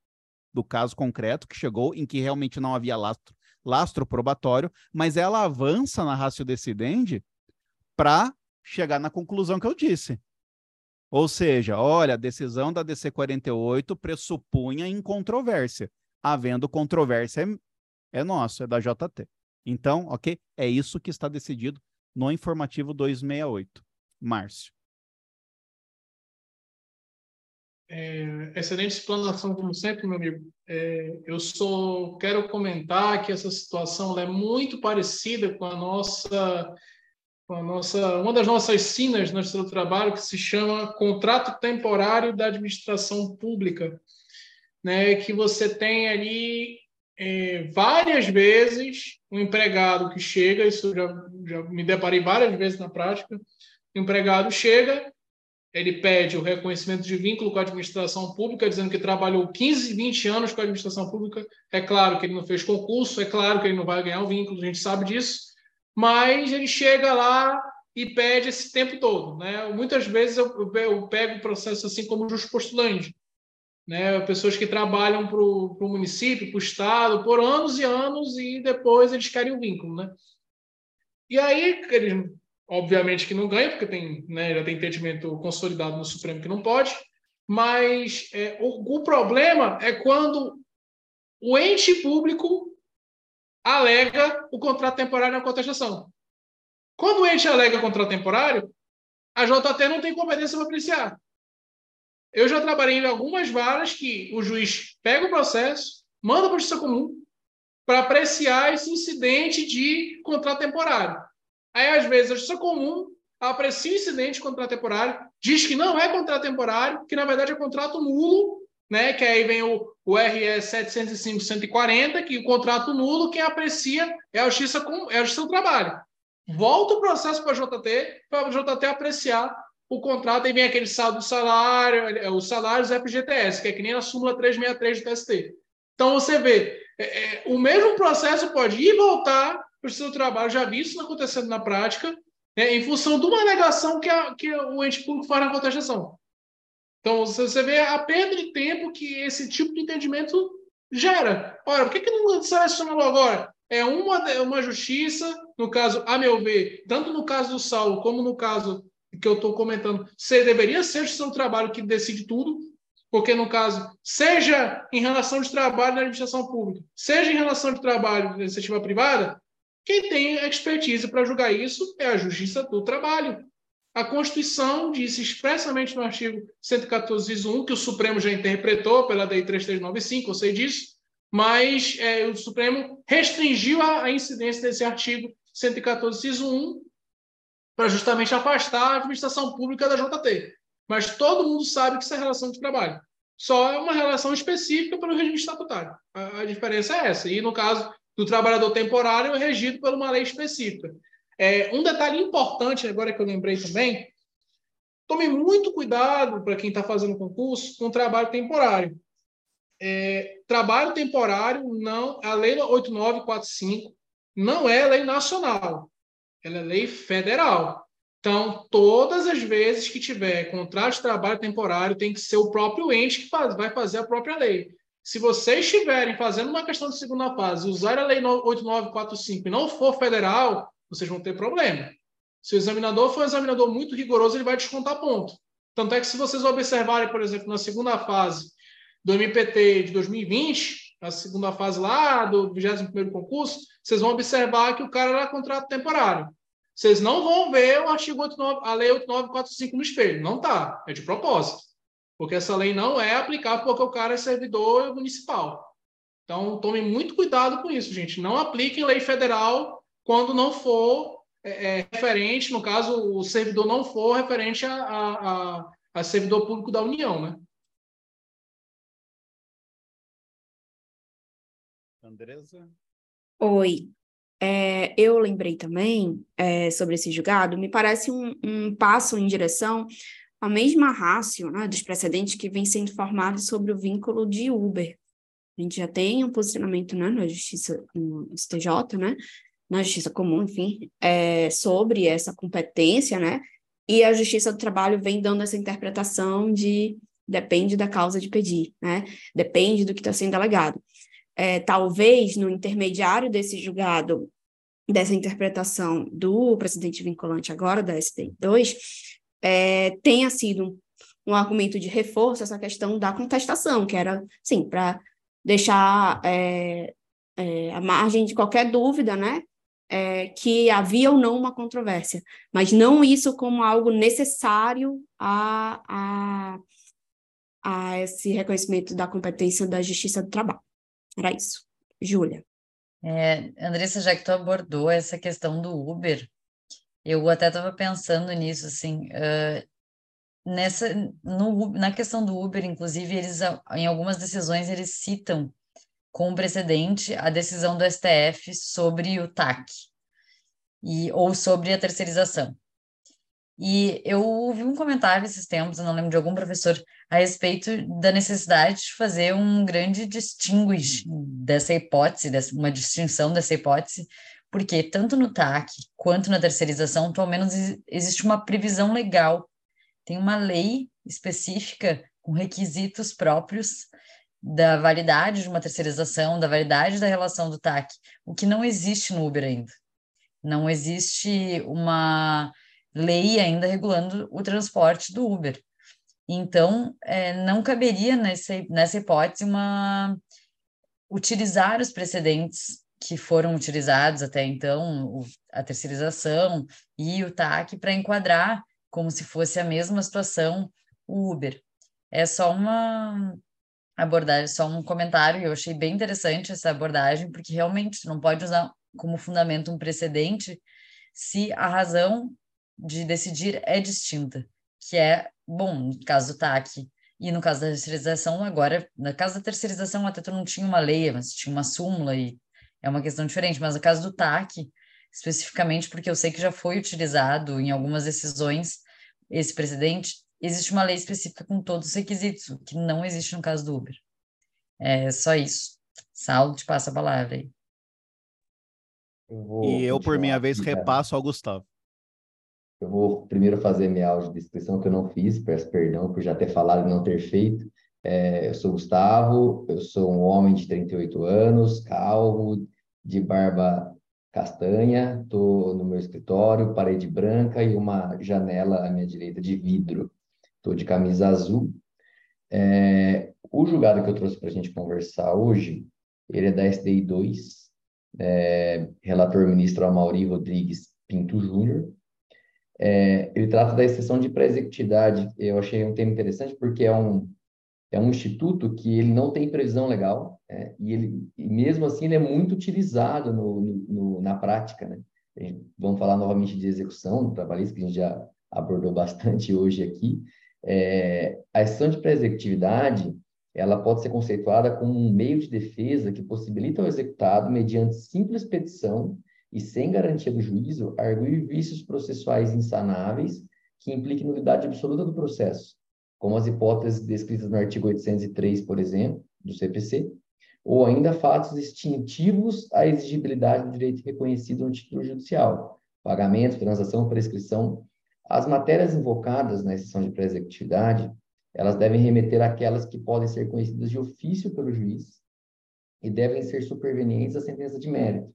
do caso concreto que chegou, em que realmente não havia lastro, lastro probatório, mas ela avança na ratio decidente para chegar na conclusão que eu disse. Ou seja, olha, a decisão da DC 48 pressupunha incontrovérsia havendo controvérsia, é, é nosso, é da JT. Então, ok? É isso que está decidido no informativo 268. Márcio. É, excelente explanação, como sempre, meu amigo. É, eu só quero comentar que essa situação é muito parecida com a nossa a nossa, uma das nossas sinas no seu trabalho, que se chama Contrato Temporário da Administração Pública, né, que você tem ali é, várias vezes um empregado que chega, isso já, já me deparei várias vezes na prática, o empregado chega, ele pede o reconhecimento de vínculo com a administração pública, dizendo que trabalhou 15, 20 anos com a administração pública. É claro que ele não fez concurso, é claro que ele não vai ganhar o vínculo, a gente sabe disso, mas ele chega lá e pede esse tempo todo. Né? Muitas vezes eu, eu pego o processo assim como justo postulante. Né? Pessoas que trabalham para o município, para o Estado, por anos e anos, e depois eles querem o vínculo. Né? E aí, eles, obviamente que não ganham, porque tem, né, já tem entendimento consolidado no Supremo que não pode, mas é, o, o problema é quando o ente público alega o contrato temporário na contestação. Quando o ente alega contrato temporário, a JT não tem competência para apreciar. Eu já trabalhei em algumas varas que o juiz pega o processo, manda para a justiça comum para apreciar esse incidente de contrato temporário. Aí, às vezes, a justiça comum aprecia o incidente de contrato temporário, diz que não é contrato temporário, que na verdade é contrato nulo né? Que aí vem o, o RE 705-140, que o contrato nulo, quem aprecia é a justiça, é a justiça do trabalho. Volta o processo para a JT, para a JT apreciar o contrato, e vem aquele saldo do salário, é, os salários FGTS, que é que nem a súmula 363 do TST. Então, você vê, é, é, o mesmo processo pode ir e voltar para o seu trabalho, já vi isso acontecendo na prática, né, em função de uma alegação que, a, que o ente público faz na contestação. Então, você vê a perda de tempo que esse tipo de entendimento gera. Ora, por que, que não selecionou agora? É uma, uma justiça, no caso, a meu ver, tanto no caso do Saulo como no caso que eu estou comentando, você deveria ser o seu trabalho que decide tudo, porque, no caso, seja em relação de trabalho na administração pública, seja em relação de trabalho na iniciativa privada, quem tem expertise para julgar isso é a Justiça do Trabalho. A Constituição disse expressamente no artigo 114, 1, que o Supremo já interpretou pela Lei 3395, eu sei disso, mas é, o Supremo restringiu a, a, incidência desse artigo 114, 1 para justamente afastar a administração pública da JT. Mas todo mundo sabe que isso é relação de trabalho. Só é uma relação específica pelo regime estatutário. A, a diferença é essa. E no caso do trabalhador temporário, é regido por uma lei específica. É, um detalhe importante, agora que eu lembrei também, tome muito cuidado para quem está fazendo concurso com trabalho temporário. É, trabalho temporário não, a lei 8945 não é lei nacional, ela é lei federal. Então, todas as vezes que tiver contrato de trabalho temporário, tem que ser o próprio ente que faz, vai fazer a própria lei. Se vocês estiverem fazendo uma questão de segunda fase, usar a lei 8945 e não for federal, vocês vão ter problema. Se o examinador for um examinador muito rigoroso, ele vai descontar ponto. Tanto é que se vocês observarem, por exemplo, na segunda fase do MPT de 2020, na segunda fase lá do 21º concurso, vocês vão observar que o cara era contrato temporário. Vocês não vão ver o artigo 89, a lei 8945 no espelho. Não tá. É de propósito. Porque essa lei não é aplicável porque o cara é servidor municipal. Então, tomem muito cuidado com isso, gente. Não apliquem lei federal quando não for é, é, referente, no caso, o servidor não for referente a, a, a, a servidor público da União, né? Andresa? Oi. É, eu lembrei também é, sobre esse julgado, me parece um, um, passo em direção à mesma rácio né, dos precedentes que vem sendo formado sobre o vínculo de Uber. A gente já tem um posicionamento né, na Justiça, no STJ, né, na justiça comum, enfim, é, sobre essa competência, né? E a justiça do trabalho vem dando essa interpretação de depende da causa de pedir, né? Depende do que está sendo alegado. É, talvez no intermediário desse julgado, dessa interpretação do presidente vinculante agora, da STI2, é, tenha sido um, argumento de reforço essa questão da contestação, que era, sim, para deixar é, é, a margem de qualquer dúvida, né? é, que havia ou não uma controvérsia, mas não isso como algo necessário a, a, a esse reconhecimento da competência da Justiça do Trabalho. Era isso. Júlia. É, Andressa, já que tu abordou essa questão do Uber, Eu até estava pensando nisso, assim, uh, nessa, no, na questão do Uber, inclusive, eles, em algumas decisões, eles citam com precedente a decisão do STF sobre o TAC, e, ou sobre a terceirização. E eu ouvi um comentário esses tempos, eu não lembro de algum professor, a respeito da necessidade de fazer um grande distinguish dessa hipótese, dessa, uma distinção dessa hipótese, porque tanto no TAC quanto na terceirização, pelo menos existe uma previsão legal, tem uma lei específica com requisitos próprios da validade de uma terceirização, da validade da relação do TAC, o que não existe no Uber ainda. Não existe uma lei ainda regulando o transporte do Uber. Então, é, não caberia nessa, nessa hipótese uma utilizar os precedentes que foram utilizados até então, o, a terceirização e o TAC, para enquadrar como se fosse a mesma situação o Uber. É só uma abordagem, só um comentário, eu achei bem interessante essa abordagem, porque realmente não pode usar como fundamento um precedente se a razão de decidir é distinta, que é, bom, no caso do TAC e no caso da terceirização, agora, no caso da terceirização até tu não tinha uma lei, mas tinha uma súmula e é uma questão diferente, mas no caso do TAC, especificamente porque eu sei que já foi utilizado em algumas decisões esse precedente, existe uma lei específica com todos os requisitos, o que não existe no caso do Uber. É só isso. Saulo, te passa a palavra aí. Eu e eu, por minha vez, aqui, repasso ao Gustavo. Eu vou primeiro fazer minha audiodescrição que eu não fiz, peço perdão por já ter falado e não ter feito. É, eu sou Gustavo, eu sou um homem de 38 anos, calvo, de barba castanha, estou no meu escritório, parede branca e uma janela à minha direita de vidro. Estou de camisa azul. É, o julgado que eu trouxe para a gente conversar hoje, ele é da SDI 2, é, relator ministro Amaury Rodrigues Pinto Júnior, é, ele trata da exceção de pré-executividade. Eu achei um tema interessante porque é um, é um instituto que ele não tem previsão legal é, e ele e mesmo assim ele é muito utilizado no, no, na prática. Né? Vamos falar novamente de execução trabalhista, que a gente já abordou bastante hoje aqui. É, a exceção de pré-executividade ela pode ser conceituada como um meio de defesa que possibilita ao executado, mediante simples petição, e sem garantia do juízo, arguir vícios processuais insanáveis que impliquem nulidade absoluta do processo, como as hipóteses descritas no artigo 803, por exemplo, do CPC, ou ainda fatos extintivos à exigibilidade do direito reconhecido no título judicial, pagamento, transação, prescrição. As matérias invocadas na exceção de pré-executividade, elas devem remeter àquelas que podem ser conhecidas de ofício pelo juiz e devem ser supervenientes à sentença de mérito,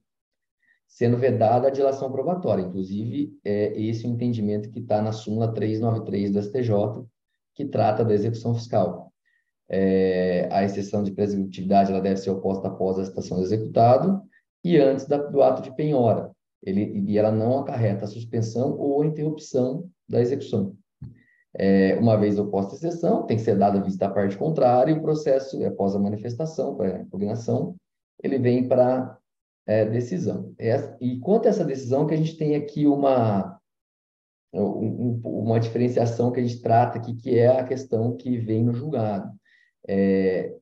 sendo vedada a dilação probatória. Inclusive, é esse o entendimento que está na súmula 393 do STJ, que trata da execução fiscal. É, a exceção de prescritividade ela deve ser oposta após a citação do executado e antes da, do ato de penhora. Ele, e ela não acarreta a suspensão ou a interrupção da execução. É, uma vez oposta a exceção, tem que ser dada vista à parte contrária e o processo, após a manifestação, para a impugnação, ele vem para é, decisão. É, e quanto a essa decisão, que a gente tem aqui uma, um, uma diferenciação que a gente trata aqui, que é a questão que vem no julgado. É,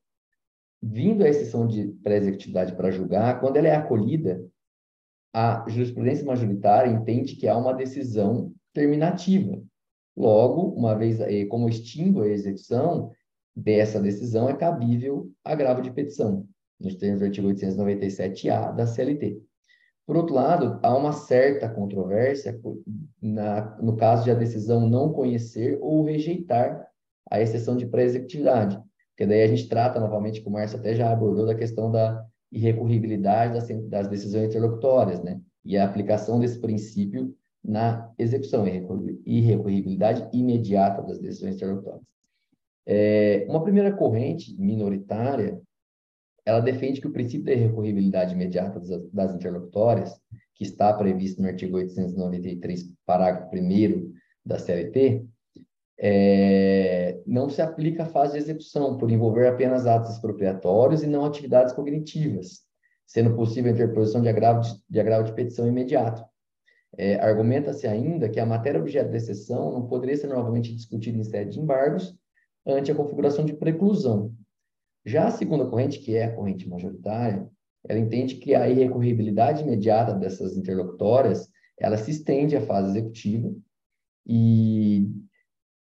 vindo a exceção de pré-executividade para julgar, quando ela é acolhida, a jurisprudência majoritária entende que há uma decisão terminativa. Logo, uma vez como extingue a execução dessa decisão, é cabível agravo de petição nos termos do artigo 897-A da CLT. Por outro lado, há uma certa controvérsia na, no caso de a decisão não conhecer ou rejeitar a exceção de pré-executividade, porque daí a gente trata novamente, como o Márcio até já abordou, da questão da irrecorribilidade das, das decisões interlocutórias, né? E a aplicação desse princípio na execução, irrecorribilidade imediata das decisões interlocutórias. É, uma primeira corrente minoritária ela defende que o princípio da irrecorribilidade imediata das, interlocutórias, que está previsto no artigo 893, parágrafo 1 da CLT, é, não se aplica à fase de execução, por envolver apenas atos expropriatórios e não atividades cognitivas, sendo possível a interposição de agravo de, de, agravo de petição imediato. É, Argumenta-se ainda que a matéria objeto da exceção não poderia ser novamente discutida em sede de embargos ante a configuração de preclusão. Já a segunda corrente, que é a corrente majoritária, ela entende que a irrecorribilidade imediata dessas interlocutórias, ela se estende à fase executiva e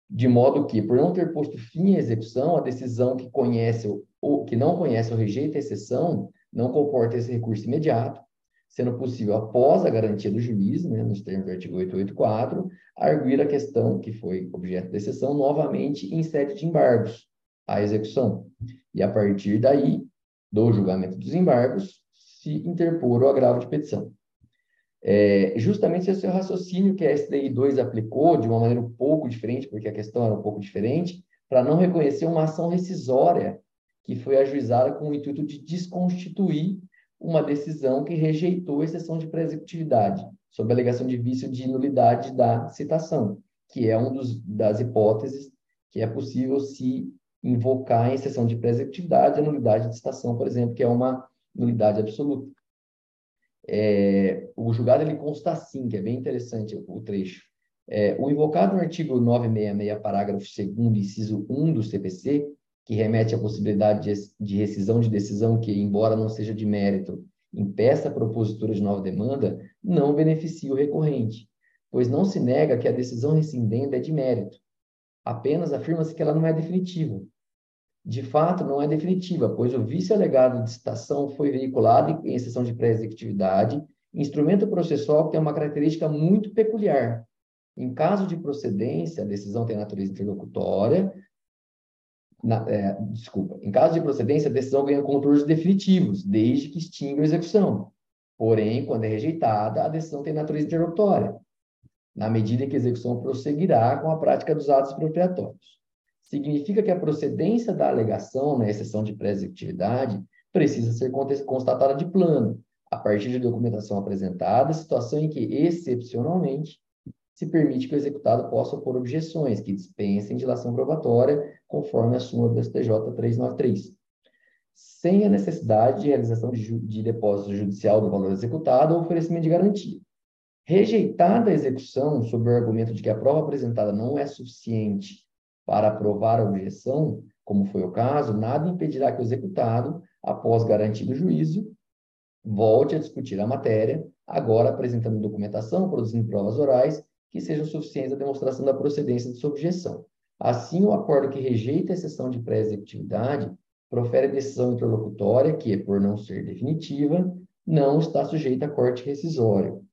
de modo que, por não ter posto fim à execução, a decisão que conhece ou que não conhece ou rejeita a exceção não comporta esse recurso imediato, sendo possível, após a garantia do juiz, né, nos termos do artigo 884, arguir a questão que foi objeto da exceção novamente em sede de embargos à execução. E a partir daí, do julgamento dos embargos, se interpor o agravo de petição. É, justamente esse é o raciocínio que a SDI 2 aplicou de uma maneira um pouco diferente, porque a questão era um pouco diferente, para não reconhecer uma ação rescisória que foi ajuizada com o intuito de desconstituir uma decisão que rejeitou a exceção de pré-executividade, sob a alegação de vício de nulidade da citação, que é uma das hipóteses que é possível se invocar em exceção de pré-executividade a nulidade de citação, por exemplo, que é uma nulidade absoluta. É, o julgado ele consta assim, que é bem interessante o trecho. É, o invocado no artigo 966, parágrafo 2 inciso 1 do CPC, que remete à possibilidade de, de rescisão de decisão que, embora não seja de mérito, impeça a propositura de nova demanda, não beneficia o recorrente, pois não se nega que a decisão rescindenda é de mérito. Apenas afirma-se que ela não é definitiva. De fato, não é definitiva, pois o vício alegado de citação foi veiculado em exceção de pré-executividade, instrumento processual que tem uma característica muito peculiar. Em caso de procedência, a decisão tem natureza interlocutória, na, é, desculpa, em caso de procedência, a decisão ganha contornos definitivos, desde que extinga a execução. Porém, quando é rejeitada, a decisão tem natureza interlocutória, na medida em que a execução prosseguirá com a prática dos atos expropriatórios. Significa que a procedência da alegação na exceção de pré-executividade precisa ser constatada de plano, a partir de documentação apresentada, situação em que, excepcionalmente, se permite que o executado possa opor objeções que dispensem dilação probatória, conforme a súmula do STJ 393, sem a necessidade de realização de, de depósito judicial do valor executado ou oferecimento de garantia. Rejeitada a execução sob o argumento de que a prova apresentada não é suficiente para aprovar a objeção, como foi o caso, nada impedirá que o executado, após garantido o juízo, volte a discutir a matéria, agora apresentando documentação, produzindo provas orais que sejam suficientes à demonstração da procedência de sua objeção. Assim, o acordo que rejeita a exceção de pré-executividade profere decisão interlocutória que, por não ser definitiva, não está sujeita a corte rescisório.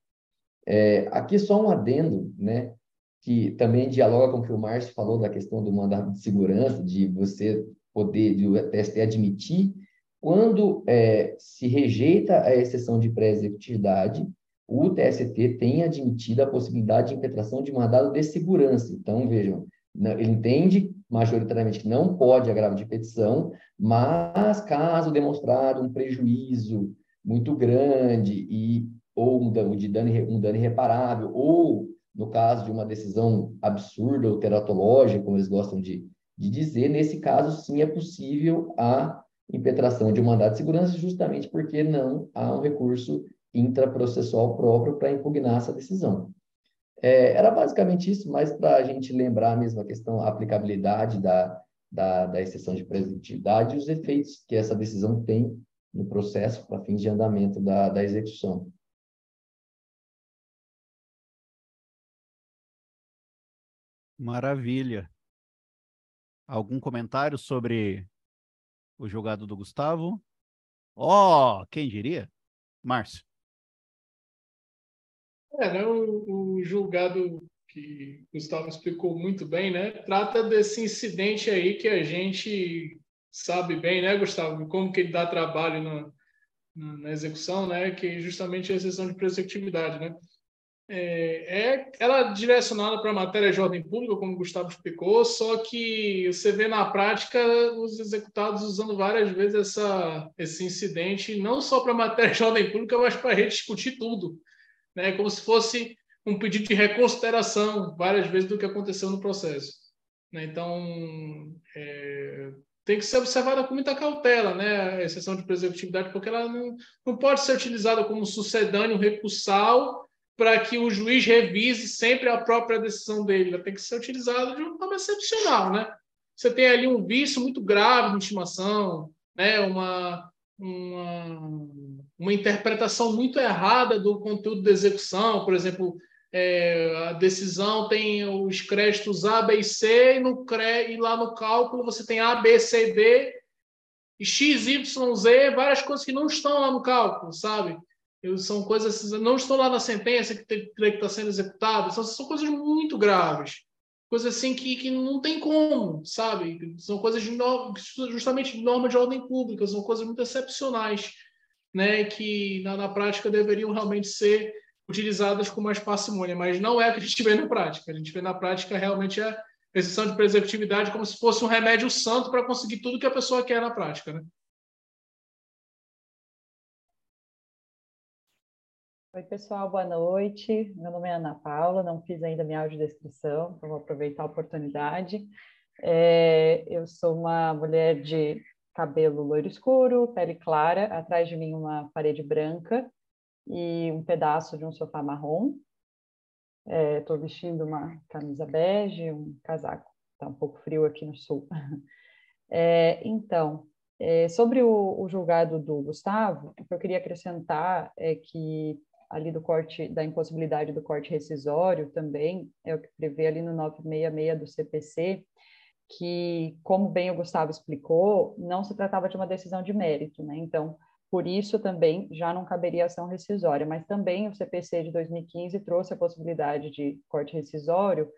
É, aqui só um adendo, né, que também dialoga com o que o Márcio falou da questão do mandado de segurança, de você poder, de o TST admitir, quando é, se rejeita a exceção de pré-executividade, o TST tem admitido a possibilidade de impetração de mandado de segurança. Então, vejam, ele entende majoritariamente que não pode agravo de petição, mas caso demonstrado um prejuízo muito grande e ou um dano, de dano, um dano irreparável, ou no caso de uma decisão absurda ou teratológica, como eles gostam de, de dizer, nesse caso sim é possível a impetração de um mandado de segurança, justamente porque não há um recurso intraprocessual próprio para impugnar essa decisão. É, era basicamente isso, mas para a gente lembrar mesmo a questão, a aplicabilidade da, da, da exceção de presentividade e os efeitos que essa decisão tem no processo para fins de andamento da, da execução. Maravilha. Algum comentário sobre o julgado do Gustavo? Ó, oh, quem diria? Márcio. É, né, o, o julgado que o Gustavo explicou muito bem, né? Trata desse incidente aí que a gente sabe bem, né, Gustavo? Como que ele dá trabalho na, na, execução, né? Que é justamente a exceção de prescritividade, né? É, é, ela é direcionada para a matéria de ordem pública, como o Gustavo explicou, só que você vê na prática os executados usando várias vezes essa, esse incidente, não só para matéria de ordem pública, mas para rediscutir tudo né, como se fosse um pedido de reconsideração várias vezes do que aconteceu no processo. Né? Então, é, tem que ser observada com muita cautela, né, a exceção de preservatividade, porque ela não, não pode ser utilizada como sucedâneo recursal para que o juiz revise sempre a própria decisão dele. Ela tem que ser utilizada de uma forma excepcional, né? Você tem ali um vício muito grave de intimação, né? Uma, uma, uma interpretação muito errada do conteúdo da execução, por exemplo, é, a decisão tem os créditos A, B e C, e, no, e lá no cálculo você tem A, B, C, D, X, Y, Z, várias coisas que não estão lá no cálculo, sabe? São coisas não estão lá na sentença que tem que estar sendo executada, são, são coisas muito graves. Coisas assim que, que não tem como, sabe? São coisas de justamente de norma de ordem pública, são coisas muito excepcionais, né? Que na, na prática deveriam realmente ser utilizadas com mais parcimônia, mas não é o que a gente vê na prática. A gente vê na prática realmente a restrição de preservatividade como se fosse um remédio santo para conseguir tudo que a pessoa quer na prática, né? Oi, pessoal, boa noite. Meu nome é Ana Paula, não fiz ainda minha audiodescrição, então vou aproveitar a oportunidade. É, eu sou uma mulher de cabelo loiro escuro, pele clara, atrás de mim uma parede branca, e um pedaço de um sofá marrom. Estou é, vestindo uma camisa bege, um casaco. Está um pouco frio aqui no sul. É, então, é, sobre o, o, julgado do Gustavo, o que eu queria acrescentar é que ali do corte, da impossibilidade do corte rescisório também, é o que prevê ali no 966 do CPC, que, como bem o Gustavo explicou, não se tratava de uma decisão de mérito, né? Então, por isso também já não caberia ação rescisória, mas também o CPC de 2015 trouxe a possibilidade de corte rescisório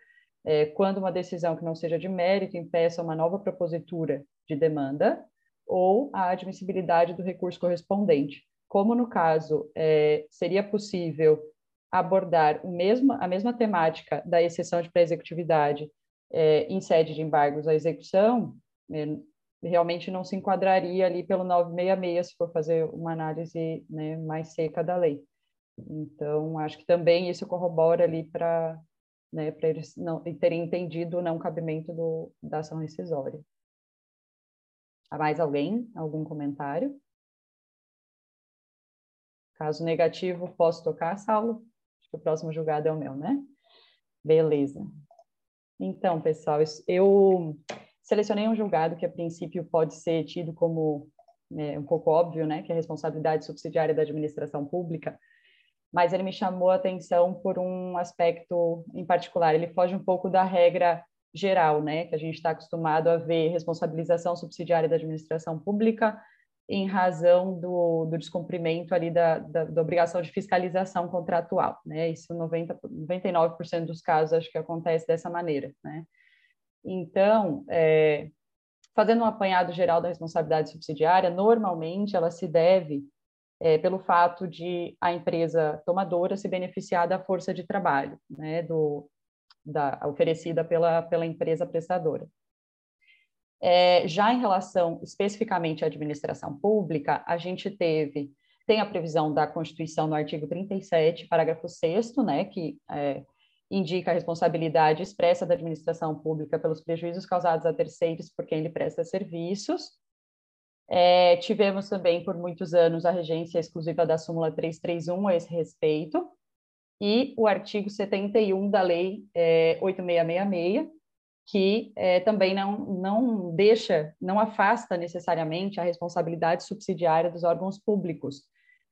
é, quando uma decisão que não seja de mérito impeça uma nova propositura de demanda ou a admissibilidade do recurso correspondente. Como no caso é, seria possível abordar o mesmo, a mesma temática da exceção de pré-executividade é, em sede de embargos à execução, é, realmente não se enquadraria ali pelo 966 se for fazer uma análise né, mais seca da lei. Então, acho que também isso corrobora ali para né, eles não terem entendido o não cabimento do, da ação rescisória. Há mais alguém? Algum comentário? Caso negativo, posso tocar, Saulo? Acho que o próximo julgado é o meu, né? Beleza. Então, pessoal, eu Selecionei um julgado que, a princípio, pode ser tido como é, um pouco óbvio, né, que é a responsabilidade subsidiária da administração pública, mas ele me chamou a atenção por um aspecto em particular. Ele foge um pouco da regra geral, né, que a gente está acostumado a ver responsabilização subsidiária da administração pública em razão do, do descumprimento ali da, da, da, obrigação de fiscalização contratual, né? Isso 90, 99% dos casos acho que acontece dessa maneira, né? Então, é, fazendo um apanhado geral da responsabilidade subsidiária, normalmente ela se deve é, pelo fato de a empresa tomadora se beneficiar da força de trabalho, né, do, da, oferecida pela, pela empresa prestadora. É, já em relação especificamente à administração pública, a gente teve, tem a previsão da Constituição no artigo 37, parágrafo 6 né, que é, indica a responsabilidade expressa da administração pública pelos prejuízos causados a terceiros por quem lhe presta serviços. É, tivemos também, por muitos anos, a regência exclusiva da súmula 331 a esse respeito, e o artigo 71 da Lei é, 8666, que é, também não, não deixa, não afasta necessariamente a responsabilidade subsidiária dos órgãos públicos,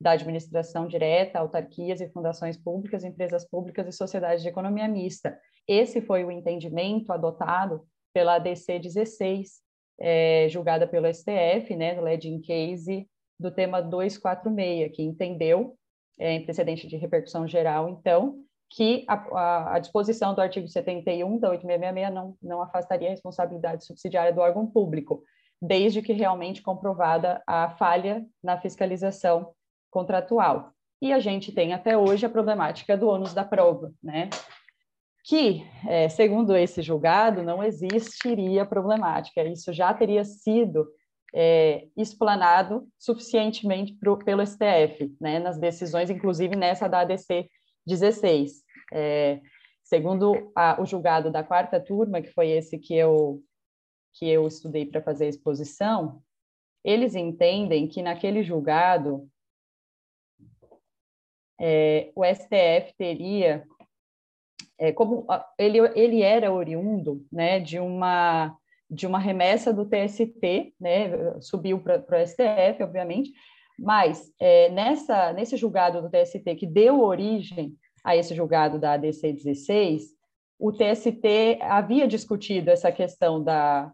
da administração direta, autarquias e fundações públicas, empresas públicas e sociedades de economia mista. Esse foi o entendimento adotado pela ADC 16, é, julgada pelo STF, né, do Legend Case, do tema 246, que entendeu, é, em precedente de repercussão geral, então, que a, a, a, disposição do artigo 71 da 8666 não, não afastaria a responsabilidade subsidiária do órgão público, desde que realmente comprovada a falha na fiscalização contratual. E a gente tem até hoje a problemática do ônus da prova, né? Que, é, segundo esse julgado, não existiria problemática. Isso já teria sido é, explanado suficientemente pro, pelo STF, né? Nas decisões, inclusive nessa da ADC 16. É, segundo a, o julgado da quarta turma, que foi esse que eu que eu estudei para fazer a exposição, eles entendem que naquele julgado é, o STF teria, é, como ele, ele era oriundo né, de, uma, de uma remessa do TST, né, subiu para o STF, obviamente, mas é, nessa, nesse julgado do TST que deu origem a esse julgado da ADC 16, o TST havia discutido essa questão da,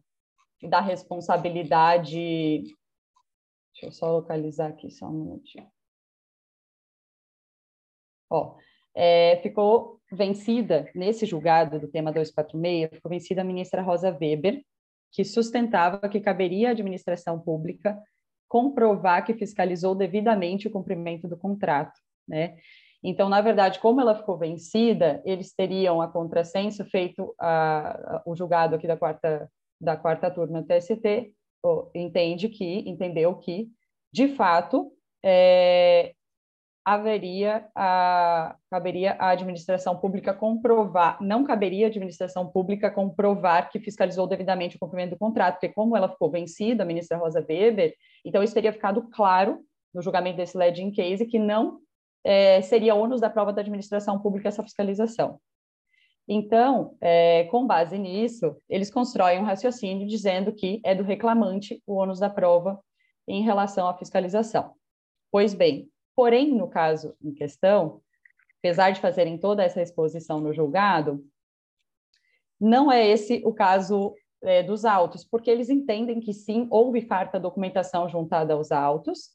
da responsabilidade. Deixa eu só localizar aqui, só um minutinho. Ó, é, ficou vencida, nesse julgado do tema 246, ficou vencida a ministra Rosa Weber, que sustentava que caberia à administração pública comprovar que fiscalizou devidamente o cumprimento do contrato, né? Então, na verdade, como ela ficou vencida, eles teriam a contrassenso feito a, a, o julgado aqui da quarta da quarta turma do TST entende que entendeu que de fato é, haveria a caberia a administração pública comprovar não caberia a administração pública comprovar que fiscalizou devidamente o cumprimento do contrato porque como ela ficou vencida a ministra Rosa Weber então isso teria ficado claro no julgamento desse leading case que não é, seria ônus da prova da administração pública essa fiscalização. Então, é, com base nisso, eles constroem um raciocínio dizendo que é do reclamante o ônus da prova em relação à fiscalização. Pois bem, porém, no caso em questão, apesar de fazerem toda essa exposição no julgado, não é esse o caso é, dos autos, porque eles entendem que sim, houve farta documentação juntada aos autos,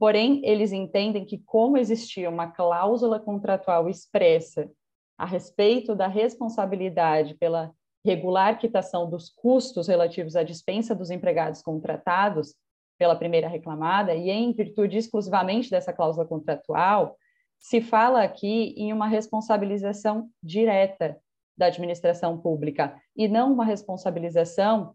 Porém, eles entendem que, como existia uma cláusula contratual expressa a respeito da responsabilidade pela regular quitação dos custos relativos à dispensa dos empregados contratados pela primeira reclamada, e em virtude exclusivamente dessa cláusula contratual, se fala aqui em uma responsabilização direta da administração pública e não uma responsabilização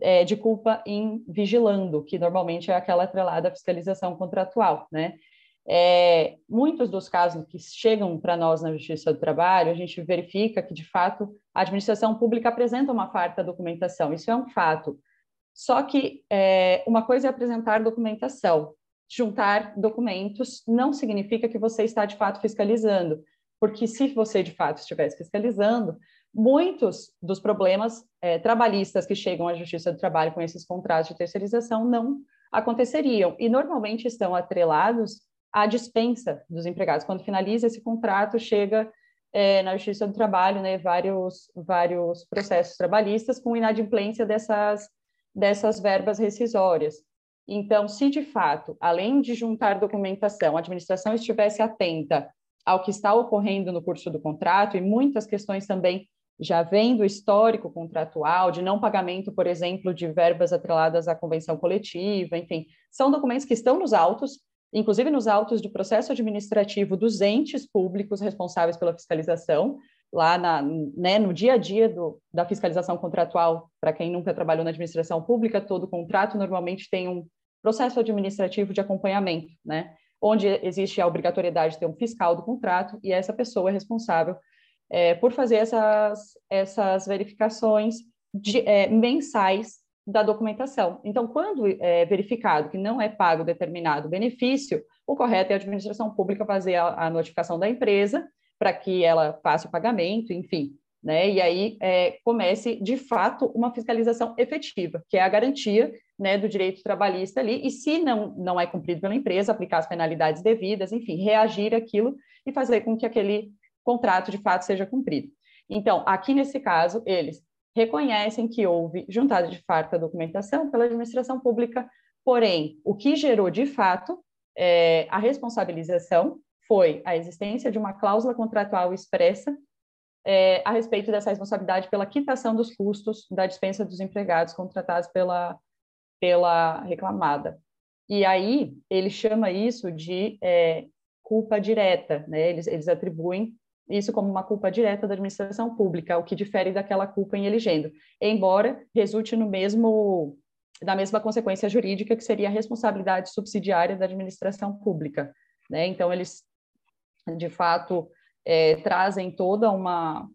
é, de culpa em vigilando, que normalmente é aquela atrelada à fiscalização contratual, né? É, muitos dos casos que chegam para nós na Justiça do Trabalho, a gente verifica que, de fato, a administração pública apresenta uma farta documentação, isso é um fato. Só que é, uma coisa é apresentar documentação, juntar documentos não significa que você está, de fato, fiscalizando, porque se você, de fato, estivesse fiscalizando, muitos dos problemas é, trabalhistas que chegam à Justiça do Trabalho com esses contratos de terceirização não aconteceriam. E normalmente estão atrelados à dispensa dos empregados. Quando finaliza esse contrato, chega é, na Justiça do Trabalho né, vários, vários processos trabalhistas com inadimplência dessas, dessas verbas rescisórias. Então, se de fato, além de juntar documentação, a administração estivesse atenta ao que está ocorrendo no curso do contrato e muitas questões também já vem do histórico contratual, de não pagamento, por exemplo, de verbas atreladas à convenção coletiva, enfim, são documentos que estão nos autos, inclusive nos autos de processo administrativo dos entes públicos responsáveis pela fiscalização, lá na, né, no dia a dia do, da fiscalização contratual, para quem nunca trabalhou na administração pública, todo contrato normalmente tem um processo administrativo de acompanhamento, né, onde existe a obrigatoriedade de ter um fiscal do contrato e essa pessoa é responsável é, por fazer essas, essas verificações de, é, mensais da documentação. Então, quando é verificado que não é pago determinado benefício, o correto é a administração pública fazer a, a notificação da empresa para que ela faça o pagamento, enfim, né? E aí é, comece de fato uma fiscalização efetiva, que é a garantia né, do direito trabalhista ali. E se não não é cumprido pela empresa, aplicar as penalidades devidas, enfim, reagir aquilo e fazer com que aquele contrato de fato seja cumprido. Então, aqui nesse caso, eles reconhecem que houve juntada de farta documentação pela administração pública, porém, o que gerou de fato é, a responsabilização foi a existência de uma cláusula contratual expressa é, a respeito dessa responsabilidade pela quitação dos custos da dispensa dos empregados contratados pela, pela reclamada. E aí ele chama isso de é, culpa direta, né? Eles, eles atribuem isso como uma culpa direta da administração pública, o que difere daquela culpa em elegendo, embora resulte no mesmo da mesma consequência jurídica que seria a responsabilidade subsidiária da administração pública, né? Então eles de fato é, trazem toda uma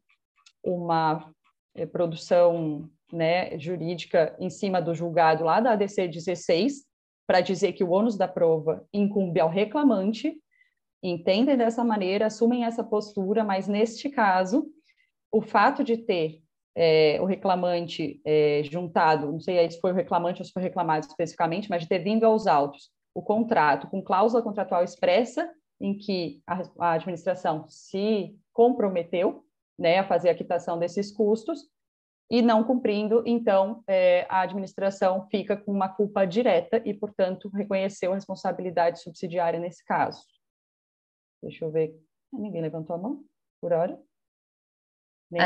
uma é, produção né, jurídica em cima do julgado lá da ADC 16 para dizer que o ônus da prova incumbe ao reclamante entendem dessa maneira, assumem essa postura, mas neste caso, o fato de ter é, o reclamante é, juntado, não sei se foi o reclamante ou se foi reclamado especificamente, mas de ter vindo aos autos o contrato com cláusula contratual expressa em que a, a administração se comprometeu né, a fazer a quitação desses custos, e não cumprindo, então é, a administração fica com uma culpa direta e, portanto, reconheceu a responsabilidade subsidiária nesse caso. Deixa eu ver. Ninguém levantou a mão por hora?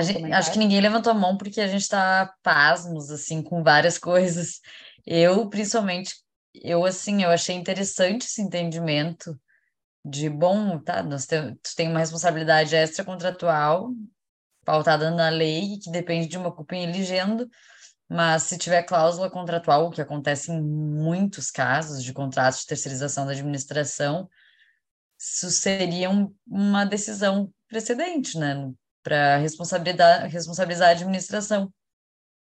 Gente, acho que ninguém levantou a mão porque a gente está pasmos, assim, com várias coisas. Eu, principalmente, eu, assim, eu achei interessante esse entendimento de, bom, tá, nós temos, tem uma responsabilidade extracontratual pautada na lei, que depende de uma culpa em eligendo, mas se tiver cláusula contratual, o que acontece em muitos casos de contratos de terceirização da administração, isso seria um, uma decisão precedente, né, para responsabilizar, responsabilizar a administração.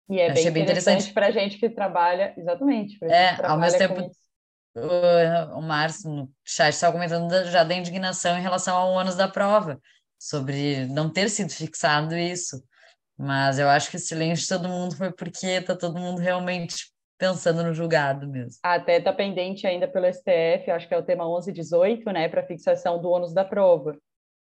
E é bem, bem interessante para a gente que trabalha, exatamente. É, ao mesmo tempo, o, o Márcio no chat estava comentando já da indignação em relação ao ônus da prova sobre não ter sido fixado isso. Mas eu acho que o silêncio de todo mundo foi porque está todo mundo realmente pensando no julgado mesmo. Até está pendente ainda pelo STF, acho que é o tema 1118, né, para fixação do ônus da prova.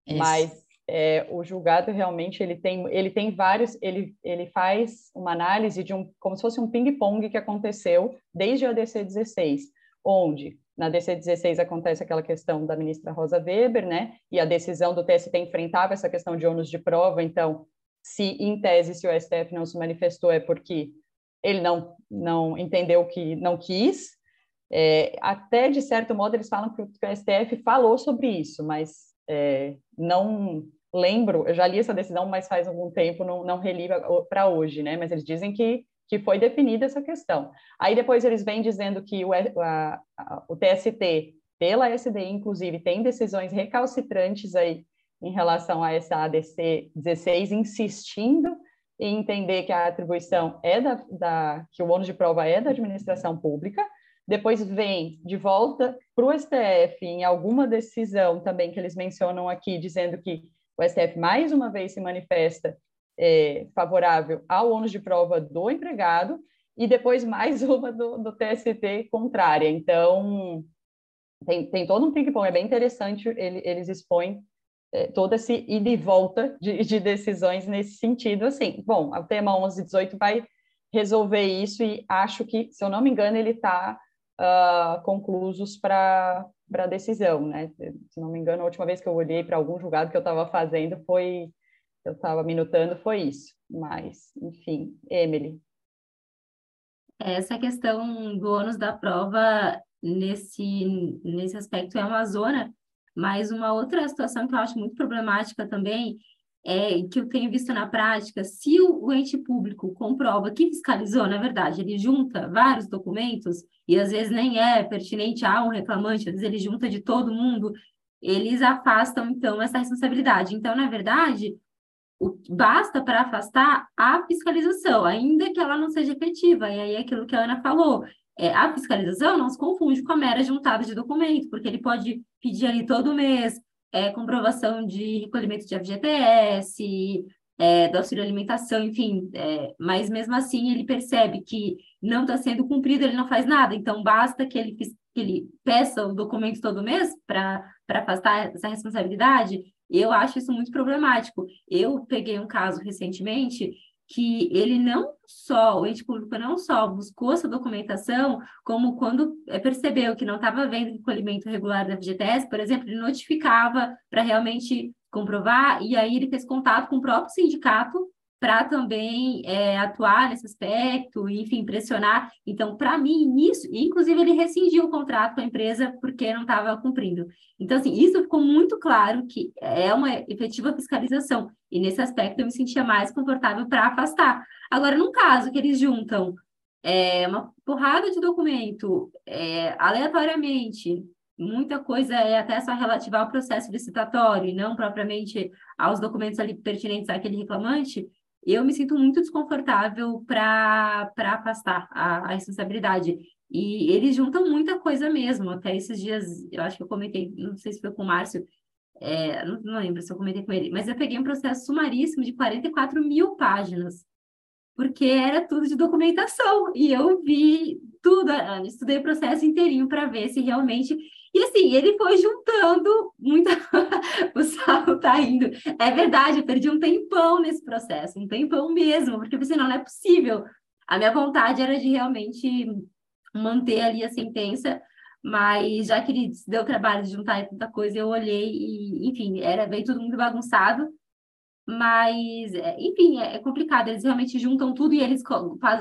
Isso. Mas é, o julgado realmente ele tem, ele tem vários, ele, ele faz uma análise de um, como se fosse um ping-pong que aconteceu desde a DC 16, onde na DC-16 acontece aquela questão da ministra Rosa Weber, né? E a decisão do TST enfrentava essa questão de ônus de prova. Então, se em tese se o STF não se manifestou é porque ele não não entendeu que não quis. É, até de certo modo eles falam que o STF falou sobre isso, mas é, não lembro. Eu já li essa decisão, mas faz algum tempo, não, não reli para hoje, né? Mas eles dizem que que foi definida essa questão. Aí depois eles vêm dizendo que o, a, a, o TST, pela SDI, inclusive, tem decisões recalcitrantes aí em relação a essa ADC 16, insistindo em entender que a atribuição é da, da que o ônus de prova é da administração pública, depois vem de volta para o STF em alguma decisão também que eles mencionam aqui, dizendo que o STF mais uma vez se manifesta é, favorável ao ônus de prova do empregado e depois mais uma do, do TST contrária. Então, tem, tem todo um ping-pong, é bem interessante, ele, eles expõem é, todo esse ida e volta de, de, decisões nesse sentido, assim, bom, o tema 1118 vai resolver isso e acho que, se eu não me engano, ele está uh, ah, conclusos para a decisão, né? Se não me engano, a última vez que eu olhei para algum julgado que eu estava fazendo foi eu estava minutando foi isso. Mas, enfim, Emily. Essa questão do ônus da prova nesse, nesse aspecto é uma zona, mas uma outra situação que eu acho muito problemática também é que eu tenho visto na prática, se o, ente público comprova que fiscalizou, na verdade, ele junta vários documentos, e às vezes nem é pertinente a um reclamante, às vezes ele junta de todo mundo, eles afastam, então, essa responsabilidade. Então, na verdade, basta para afastar a fiscalização, ainda que ela não seja efetiva. E aí é aquilo que a Ana falou, é, a fiscalização não se confunde com a mera juntada de documentos, porque ele pode pedir ali todo mês é, comprovação de recolhimento de FGTS, é, do auxílio alimentação, enfim, é, mas mesmo assim ele percebe que não está sendo cumprido, ele não faz nada, então basta que ele, que ele peça o documento todo mês para afastar essa responsabilidade, eu acho isso muito problemático. Eu peguei um caso recentemente que ele não só, o ente público não só buscou essa documentação, como quando percebeu que não estava havendo recolhimento regular da FGTS, por exemplo, ele notificava para realmente comprovar, e aí ele fez contato com o próprio sindicato para também é, atuar nesse aspecto, enfim, pressionar. Então, para mim, isso, inclusive, ele rescindiu o contrato com a empresa porque não estava cumprindo. Então, assim, isso ficou muito claro que é uma efetiva fiscalização. E nesse aspecto eu me sentia mais confortável para afastar. Agora, num caso que eles juntam é, uma porrada de documento é, aleatoriamente, muita coisa é até só relativa ao processo licitatório e não propriamente aos documentos ali pertinentes àquele reclamante, eu me sinto muito desconfortável para afastar a, a, responsabilidade. E eles juntam muita coisa mesmo. Até esses dias, eu acho que eu comentei, não sei se foi com o Márcio, é, não, não, lembro se eu comentei com ele, mas eu peguei um processo sumaríssimo de 44 mil páginas, porque era tudo de documentação. E eu vi tudo, estudei o processo inteirinho para ver se realmente. E assim, ele foi juntando muita. o Saulo tá indo. É verdade, eu perdi um tempão nesse processo, um tempão mesmo, porque eu pensei, não, não é possível. A minha vontade era de realmente manter ali a sentença, mas já que ele deu trabalho de juntar tanta coisa, eu olhei e, enfim, era veio tudo muito bagunçado. Mas, é, enfim, é, é complicado. Eles realmente juntam tudo e eles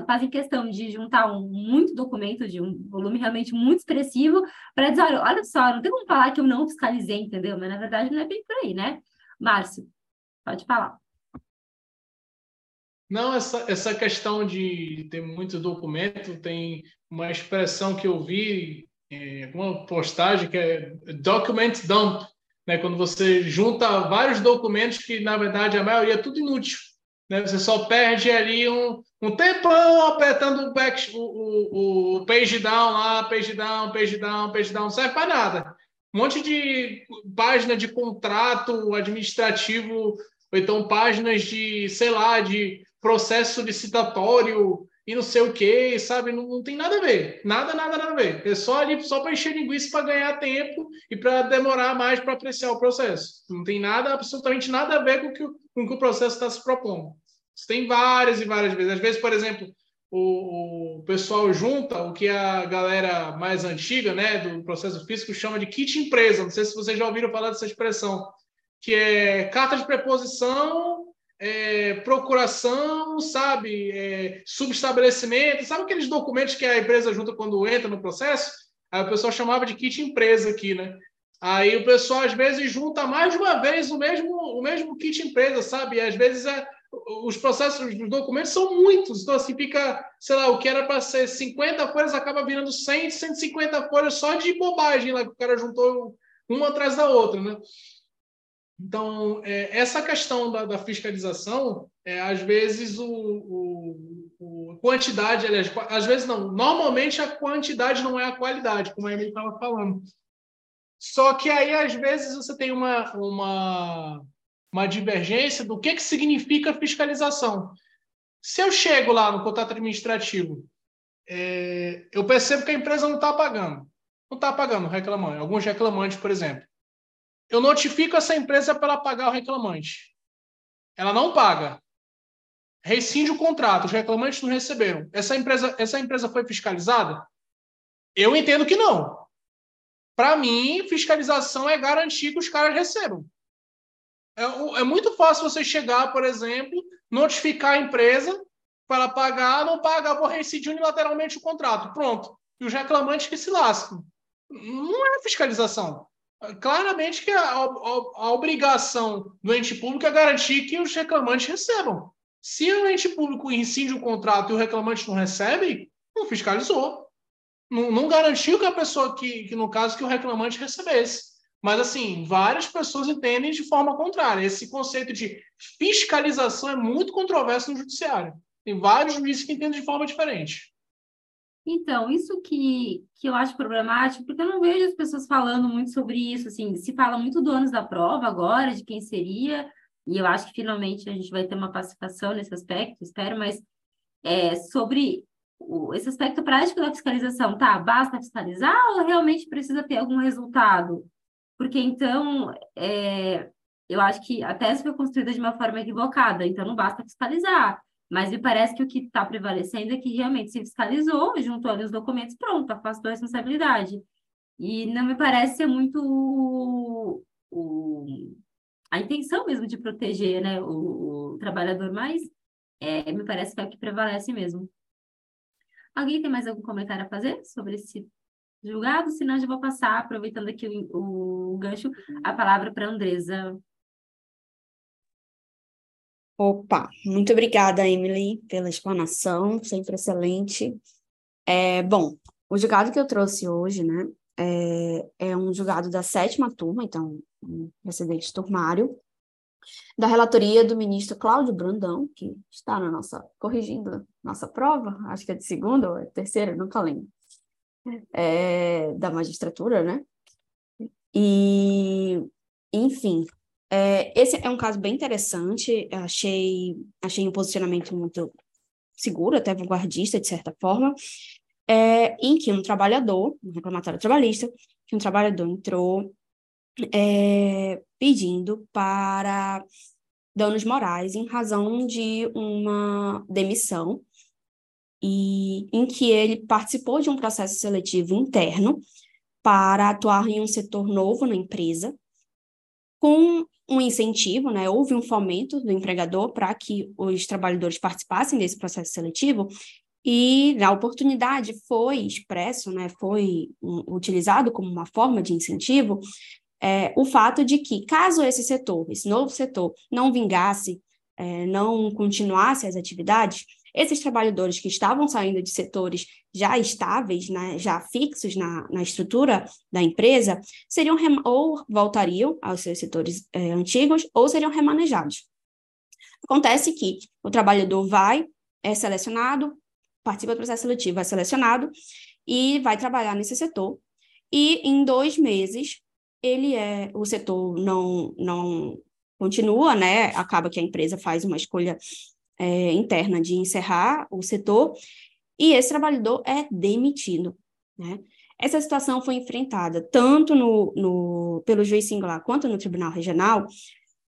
fazem questão de juntar um muito documento de um volume realmente muito expressivo para dizer, olha, olha só, não tem como falar que eu não fiscalizei, entendeu? Mas na verdade não é bem por aí, né? Márcio, pode falar. Não, essa, essa questão de ter muito documento, tem uma expressão que eu vi é, uma postagem que é document dump, né? quando você junta vários documentos que, na verdade, a maioria é tudo inútil. Né? Você só perde ali um, um tempão apertando o, back, o, o, o page down lá, page down, page down, page down, não serve para nada. Um monte de página de contrato administrativo, ou então páginas de, sei lá, de processo licitatório e não sei o que, sabe? Não, não, tem nada a ver. Nada, nada, nada a ver. É só ali só para encher linguiça para ganhar tempo e para demorar mais para apreciar o processo. Não tem nada, absolutamente nada a ver com o que, com o, que o processo está se propondo. Isso tem várias e várias vezes. Às vezes, por exemplo, o, o, pessoal junta o que a galera mais antiga, né, do processo físico chama de kit empresa. Não sei se vocês já ouviram falar dessa expressão, que é carta de preposição é, procuração, sabe, é, subestabelecimento, sabe aqueles documentos que a empresa junta quando entra no processo? Aí o pessoal chamava de kit empresa aqui, né? Aí o pessoal às vezes junta mais de uma vez o mesmo, o mesmo kit empresa, sabe? E às vezes é, os processos, os documentos são muitos, então assim fica, sei lá, o que era para ser 50 folhas acaba virando 100, 150 folhas só de bobagem lá que o cara juntou uma atrás da outra, né? Então, é, essa questão da, da fiscalização, é, às vezes, o, o, o, quantidade, aliás, às vezes não, normalmente a quantidade não é a qualidade, como a Emily estava falando. Só que aí, às vezes, você tem uma, uma, uma divergência do que, que significa fiscalização. Se eu chego lá no contrato administrativo, é, eu percebo que a empresa não está pagando. Não está pagando reclamante. Alguns reclamantes, por exemplo eu notifico essa empresa para ela pagar o reclamante. Ela não paga. Rescinde o contrato, os reclamantes não receberam. Essa empresa, essa empresa foi fiscalizada? Eu entendo que não. Para mim, fiscalização é garantir que os caras recebam. É, é, muito fácil você chegar, por exemplo, notificar a empresa para pagar, não pagar, vou rescindir unilateralmente o contrato. Pronto. E os reclamantes que se lascam. Não é fiscalização claramente que a, a, a, obrigação do ente público é garantir que os reclamantes recebam. Se o ente público incide o contrato e o reclamante não recebe, não fiscalizou. Não, não garantiu que a pessoa que, que, no caso, que o reclamante recebesse. Mas, assim, várias pessoas entendem de forma contrária. Esse conceito de fiscalização é muito controverso no judiciário. Tem vários juízes que entendem de forma diferente. Então, isso que, que eu acho problemático, porque eu não vejo as pessoas falando muito sobre isso, assim, se fala muito do ônus da prova agora, de quem seria, e eu acho que finalmente a gente vai ter uma pacificação nesse aspecto, espero, mas é, sobre o, esse aspecto prático da fiscalização, tá? Basta fiscalizar ou realmente precisa ter algum resultado? Porque então, é, eu acho que a tese foi construída de uma forma equivocada, então não basta fiscalizar. Mas me parece que o que está prevalecendo é que realmente se fiscalizou, juntou ali os documentos, pronto, afastou a responsabilidade. E não me parece ser muito o, a intenção mesmo de proteger né, o, o trabalhador, mas é, me parece que é o que prevalece mesmo. Alguém tem mais algum comentário a fazer sobre esse julgado? Senão, já vou passar, aproveitando aqui o, o gancho, a palavra para a Andresa Opa, muito obrigada, Emily, pela explanação, sempre excelente. É, bom, o julgado que eu trouxe hoje, né, é, é um julgado da sétima turma, então, um precedente turmário, da relatoria do ministro Cláudio Brandão, que está na nossa, corrigindo nossa prova, acho que é de segunda ou é terceira, nunca lembro. é, da magistratura, né? E, enfim, é, esse é um caso bem interessante, achei, achei um posicionamento muito seguro, até vanguardista, de certa forma, é, em que um trabalhador, um reclamatório trabalhista, que um trabalhador entrou é, pedindo para danos morais em razão de uma demissão e em que ele participou de um processo seletivo interno para atuar em um setor novo na empresa, com um incentivo, né? Houve um fomento do empregador para que os trabalhadores participassem desse processo seletivo e na oportunidade foi expresso, né? Foi utilizado como uma forma de incentivo é, o fato de que caso esse setor, esse novo setor, não vingasse, é, não continuasse as atividades, esses trabalhadores que estavam saindo de setores já estáveis, né, já fixos na, na estrutura da empresa, seriam ou voltariam aos seus setores é, antigos ou seriam remanejados. Acontece que o trabalhador vai, é selecionado, participa do processo seletivo, é selecionado e vai trabalhar nesse setor. E em dois meses, ele é, o setor não, não continua, né? Acaba que a empresa faz uma escolha é, interna de encerrar o setor, e esse trabalhador é demitido. Né? Essa situação foi enfrentada tanto no, no, pelo juiz singular quanto no tribunal regional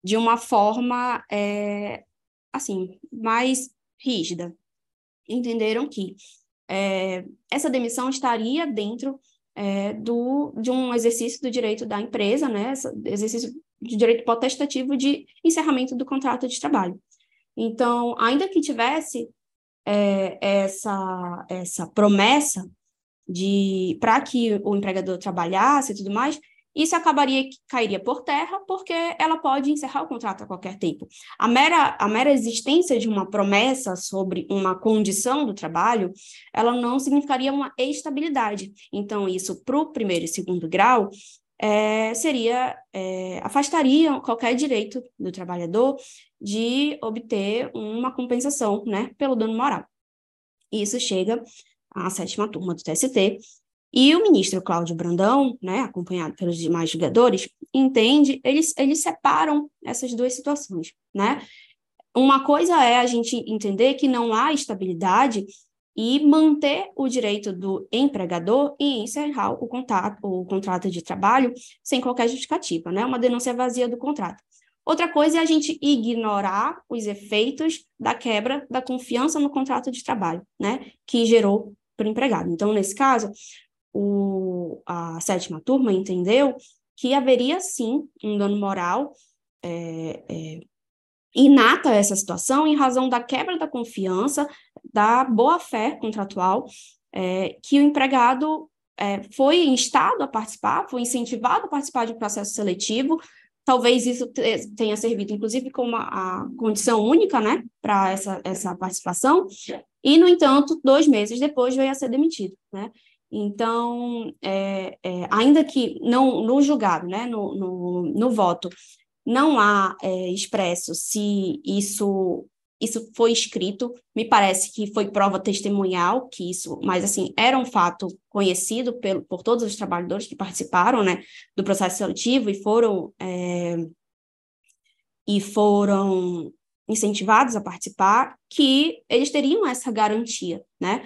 de uma forma é, assim mais rígida. Entenderam que é, essa demissão estaria dentro é, do, de um exercício do direito da empresa, né, exercício de direito potestativo de encerramento do contrato de trabalho. Então, ainda que tivesse é, essa, essa promessa de para que o empregador trabalhasse e tudo mais, isso acabaria cairia por terra, porque ela pode encerrar o contrato a qualquer tempo. A mera, a mera existência de uma promessa sobre uma condição do trabalho, ela não significaria uma estabilidade. Então, isso para o primeiro e segundo grau é, seria é, qualquer direito do trabalhador de obter uma compensação, né, pelo dano moral. Isso chega à sétima turma do TST e o ministro Cláudio Brandão, né, acompanhado pelos demais jogadores, entende, eles, eles separam essas duas situações, né? Uma coisa é a gente entender que não há estabilidade e manter o direito do empregador e encerrar o, contato, o contrato de trabalho sem qualquer justificativa, né? Uma denúncia vazia do contrato. Outra coisa é a gente ignorar os efeitos da quebra da confiança no contrato de trabalho, né? Que gerou para o empregado. Então, nesse caso, o, a sétima turma entendeu que haveria sim um dano moral é, é, inata essa situação em razão da quebra da confiança, da boa-fé contratual, é, que o empregado é, foi instado a participar, foi incentivado a participar de um processo seletivo, talvez isso tenha servido, inclusive, como a, a condição única, né, para essa, essa participação, e, no entanto, dois meses depois veio a ser demitido, né, então, é, é, ainda que não no julgado, né, no, no, no voto, não há é, expresso se isso isso foi escrito, me parece que foi prova testemunhal que isso, mas assim, era um fato conhecido pelo, por todos os trabalhadores que participaram, né, do processo seletivo e foram é, e foram incentivados a participar, que eles teriam essa garantia, né?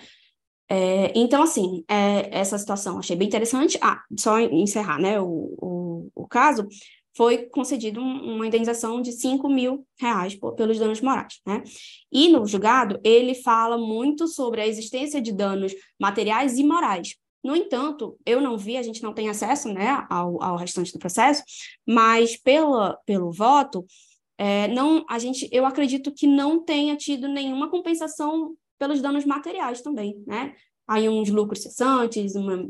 É, então, assim, é, essa situação achei bem interessante. Ah, só encerrar, né, o, o, o caso, foi concedido um, uma indenização de 5 mil reais por, pelos danos morais, né? E no julgado, ele fala muito sobre a existência de danos materiais e morais. No entanto, eu não vi, a gente não tem acesso, né, ao, ao restante do processo, mas pela, pelo voto, é, não, a gente, eu acredito que não tenha tido nenhuma compensação pelos danos materiais também, né? Aí uns lucros cessantes, uma,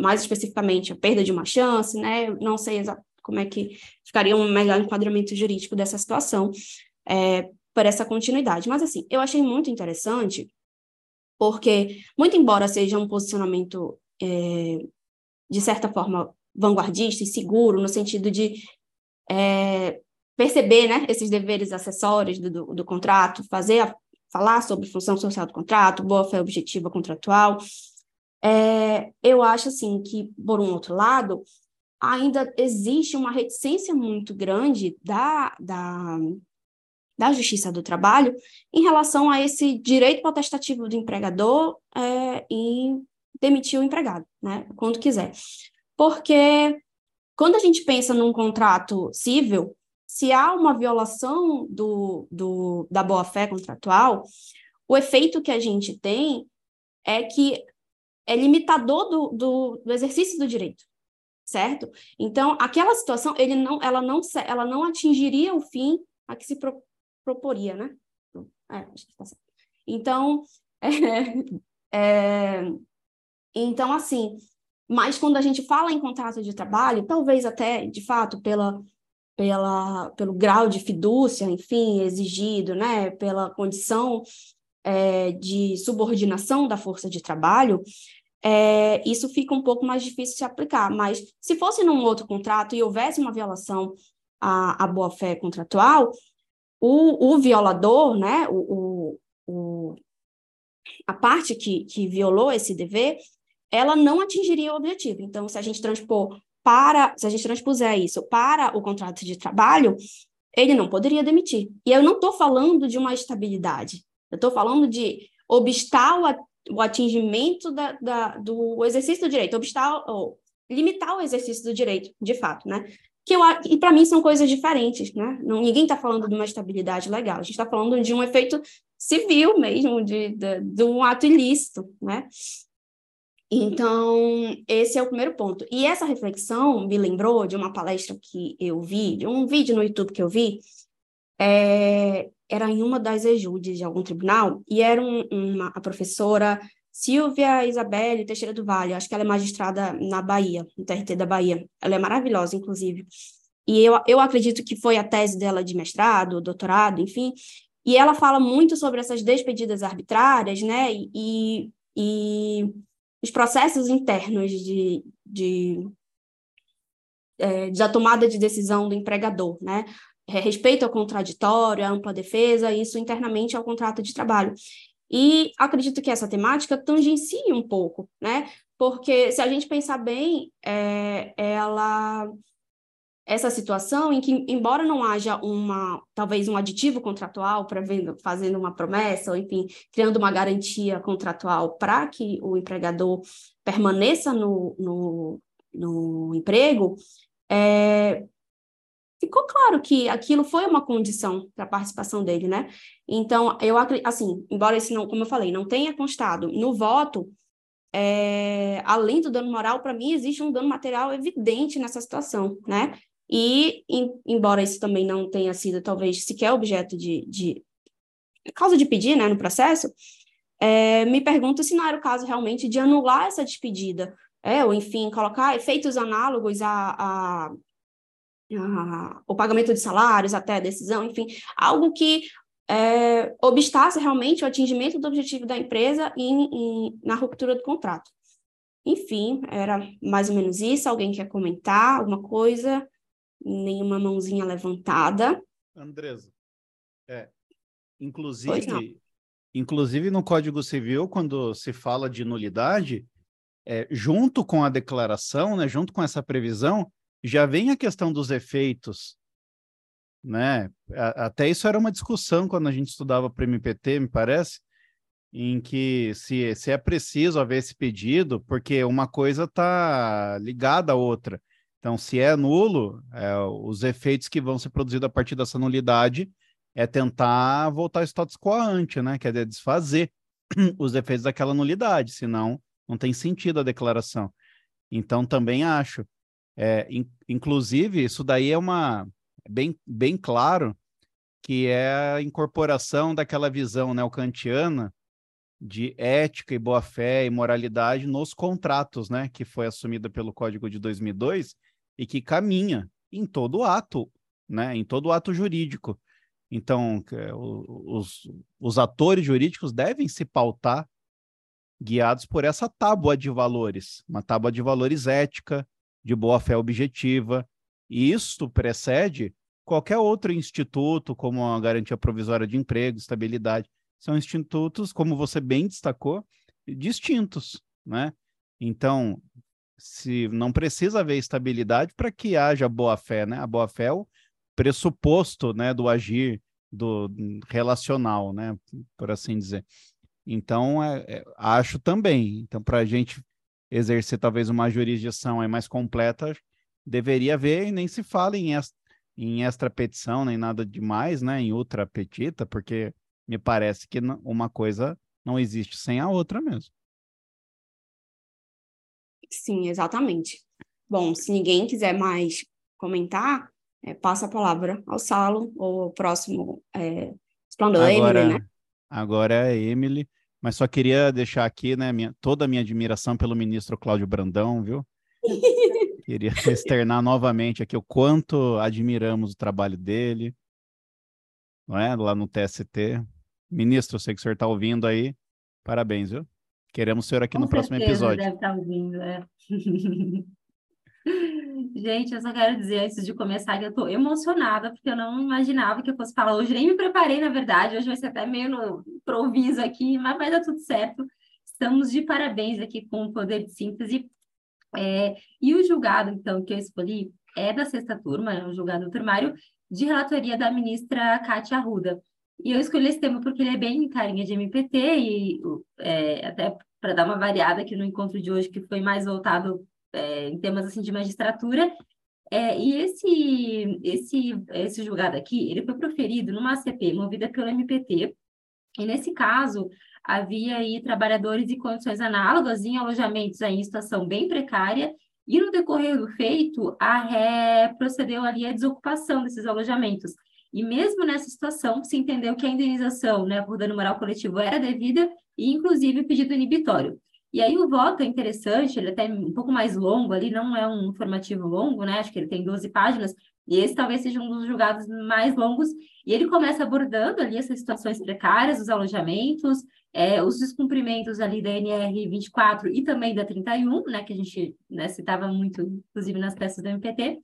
mais especificamente a perda de uma chance, né? não sei como é que ficaria um melhor enquadramento jurídico dessa situação é, por essa continuidade. Mas, assim, eu achei muito interessante, porque, muito embora seja um posicionamento, é, de certa forma, vanguardista e seguro, no sentido de é, perceber né, esses deveres acessórios do, do, do contrato, fazer a, falar sobre função social do contrato, boa-fé objetiva contratual, É, eu acho assim que, por um outro lado, ainda existe uma reticência muito grande da, da, da Justiça do Trabalho em relação a esse direito potestativo do empregador é, em demitir o empregado, né, quando quiser. Porque quando a gente pensa num contrato civil, se há uma violação do, do, da boa-fé contratual, o efeito que a gente tem é que é limitador do, do, do exercício do direito, certo? Então, aquela situação, ele não, ela, não, ela não atingiria o fim a que se pro, proporia, né? É, tá. Então, é, é, então, assim, mas quando a gente fala em contrato de trabalho, talvez até, de fato, pela, pela, pelo grau de fidúcia, enfim, exigido, né, pela condição é, de subordinação da força de trabalho, é, isso fica um pouco mais difícil de aplicar. Mas se fosse num outro contrato e houvesse uma violação à, à boa-fé contratual, o, o, violador, né, o, o, a parte que, que violou esse dever, ela não atingiria o objetivo. Então, se a gente transpor para, se a gente transpuser isso para o contrato de trabalho, ele não poderia demitir. E eu não estou falando de uma estabilidade. Eu estou falando de obstar o, atingimento da, da, do exercício do direito, obstar, ou limitar o exercício do direito, de fato, né? Que eu, e para mim são coisas diferentes, né? Não, ninguém está falando de uma estabilidade legal, a gente está falando de um efeito civil mesmo, de, de, de um ato ilícito, né? Então, esse é o primeiro ponto. E essa reflexão me lembrou de uma palestra que eu vi, de um vídeo no YouTube que eu vi, é, era em uma das EJUDs de algum tribunal, e era um, uma, a professora Silvia Isabelle Teixeira do Vale, acho que ela é magistrada na Bahia, no TRT da Bahia. Ela é maravilhosa, inclusive. E eu, eu acredito que foi a tese dela de mestrado, doutorado, enfim. E ela fala muito sobre essas despedidas arbitrárias, né? E, e os processos internos de, de, é, da tomada de decisão do empregador, né? É, respeito ao contraditório, à ampla defesa, isso internamente ao contrato de trabalho. E acredito que essa temática tangencia um pouco, né? Porque se a gente pensar bem, é, ela essa situação em que, embora não haja uma, talvez um aditivo contratual para fazendo uma promessa, ou enfim, criando uma garantia contratual para que o empregador permaneça no, no, no emprego, é, ficou claro que aquilo foi uma condição para a participação dele, né? Então, eu assim, embora esse não, como eu falei, não tenha constado no voto, é, além do dano moral, para mim existe um dano material evidente nessa situação, né? E, em, embora isso também não tenha sido, talvez, sequer objeto de, de causa de pedir, né, no processo, é, me pergunto se não era o caso realmente de anular essa despedida, é, ou enfim, colocar efeitos análogos a, a o pagamento de salários até a decisão, enfim, algo que é, obstasse realmente o atingimento do objetivo da empresa em, em, na ruptura do contrato. Enfim, era mais ou menos isso. Alguém quer comentar alguma coisa? Nenhuma mãozinha levantada. Andresa, é, inclusive, inclusive no Código Civil, quando se fala de nulidade, é, junto com a declaração, né, junto com essa previsão, já vem a questão dos efeitos, né? Até isso era uma discussão quando a gente estudava para o MPT, me parece, em que se, se é preciso haver esse pedido, porque uma coisa está ligada à outra. Então, se é nulo, é, os efeitos que vão ser produzidos a partir dessa nulidade é tentar voltar ao status quo ante, né? Quer dizer, desfazer os efeitos daquela nulidade, senão não tem sentido a declaração. Então, também acho. É, in, inclusive, isso daí é uma bem, bem claro que é a incorporação daquela visão neocantiana de ética e boa-fé e moralidade nos contratos, né, que foi assumida pelo Código de 2002 e que caminha em todo ato, né, em todo ato jurídico. Então, os, os atores jurídicos devem se pautar guiados por essa tábua de valores, uma tábua de valores ética, de boa-fé objetiva. E isto precede qualquer outro instituto, como a garantia provisória de emprego, estabilidade. São institutos, como você bem destacou, distintos, né? Então, se não precisa haver estabilidade para que haja boa-fé, né? A boa-fé é o pressuposto, né, do agir do relacional, né, por assim dizer. Então, é, é, acho também. Então, para a gente exercer talvez uma jurisdição aí mais completa, deveria haver e nem se fala em, extra, em extra petição, nem nada demais, né, em ultra petita, porque me parece que uma coisa não existe sem a outra mesmo. Sim, exatamente. Bom, se ninguém quiser mais comentar, é, passa a palavra ao Salo, ou o próximo é, explanador agora, Emily, né? Agora é a Emily, mas só queria deixar aqui né, minha, toda a minha admiração pelo ministro Cláudio Brandão, viu? queria externar novamente aqui o quanto admiramos o trabalho dele, não é? Lá no TST. Ministro, eu sei que o senhor está ouvindo aí. Parabéns, viu? Queremos o senhor aqui Com no próximo episódio. Deve estar tá ouvindo, é. Gente, eu só quero dizer antes de começar que eu estou emocionada, porque eu não imaginava que eu fosse falar hoje, nem me preparei, na verdade. Hoje vai ser até meio no improviso aqui, mas vai dar tudo certo. Estamos de parabéns aqui com o poder de síntese. É, e o julgado, então, que eu escolhi é da sexta turma, é um julgado turmário de relatoria da ministra Cátia Arruda. E eu escolhi esse tema porque ele é bem carinha de MPT e é, até para dar uma variada aqui no encontro de hoje, que foi mais voltado é, em temas assim de magistratura. É, e esse, esse, esse julgado aqui, ele foi proferido numa ACP movida pelo MPT, e nesse caso havia aí trabalhadores em condições análogas em alojamentos aí em situação bem precária, e no decorrer do feito, a ré procedeu ali à desocupação desses alojamentos. E mesmo nessa situação, se entendeu que a indenização né, por dano moral coletivo era devida e, inclusive, pedido inibitório. E aí o voto é interessante, ele é até um pouco mais longo ali, não é um informativo longo, né? Acho que ele tem 12 páginas, e esse talvez seja um dos julgados mais longos, e ele começa abordando ali essas situações precárias, os alojamentos, é, os descumprimentos ali da NR 24 e também da 31, né, que a gente né, citava muito, inclusive nas peças do MPT,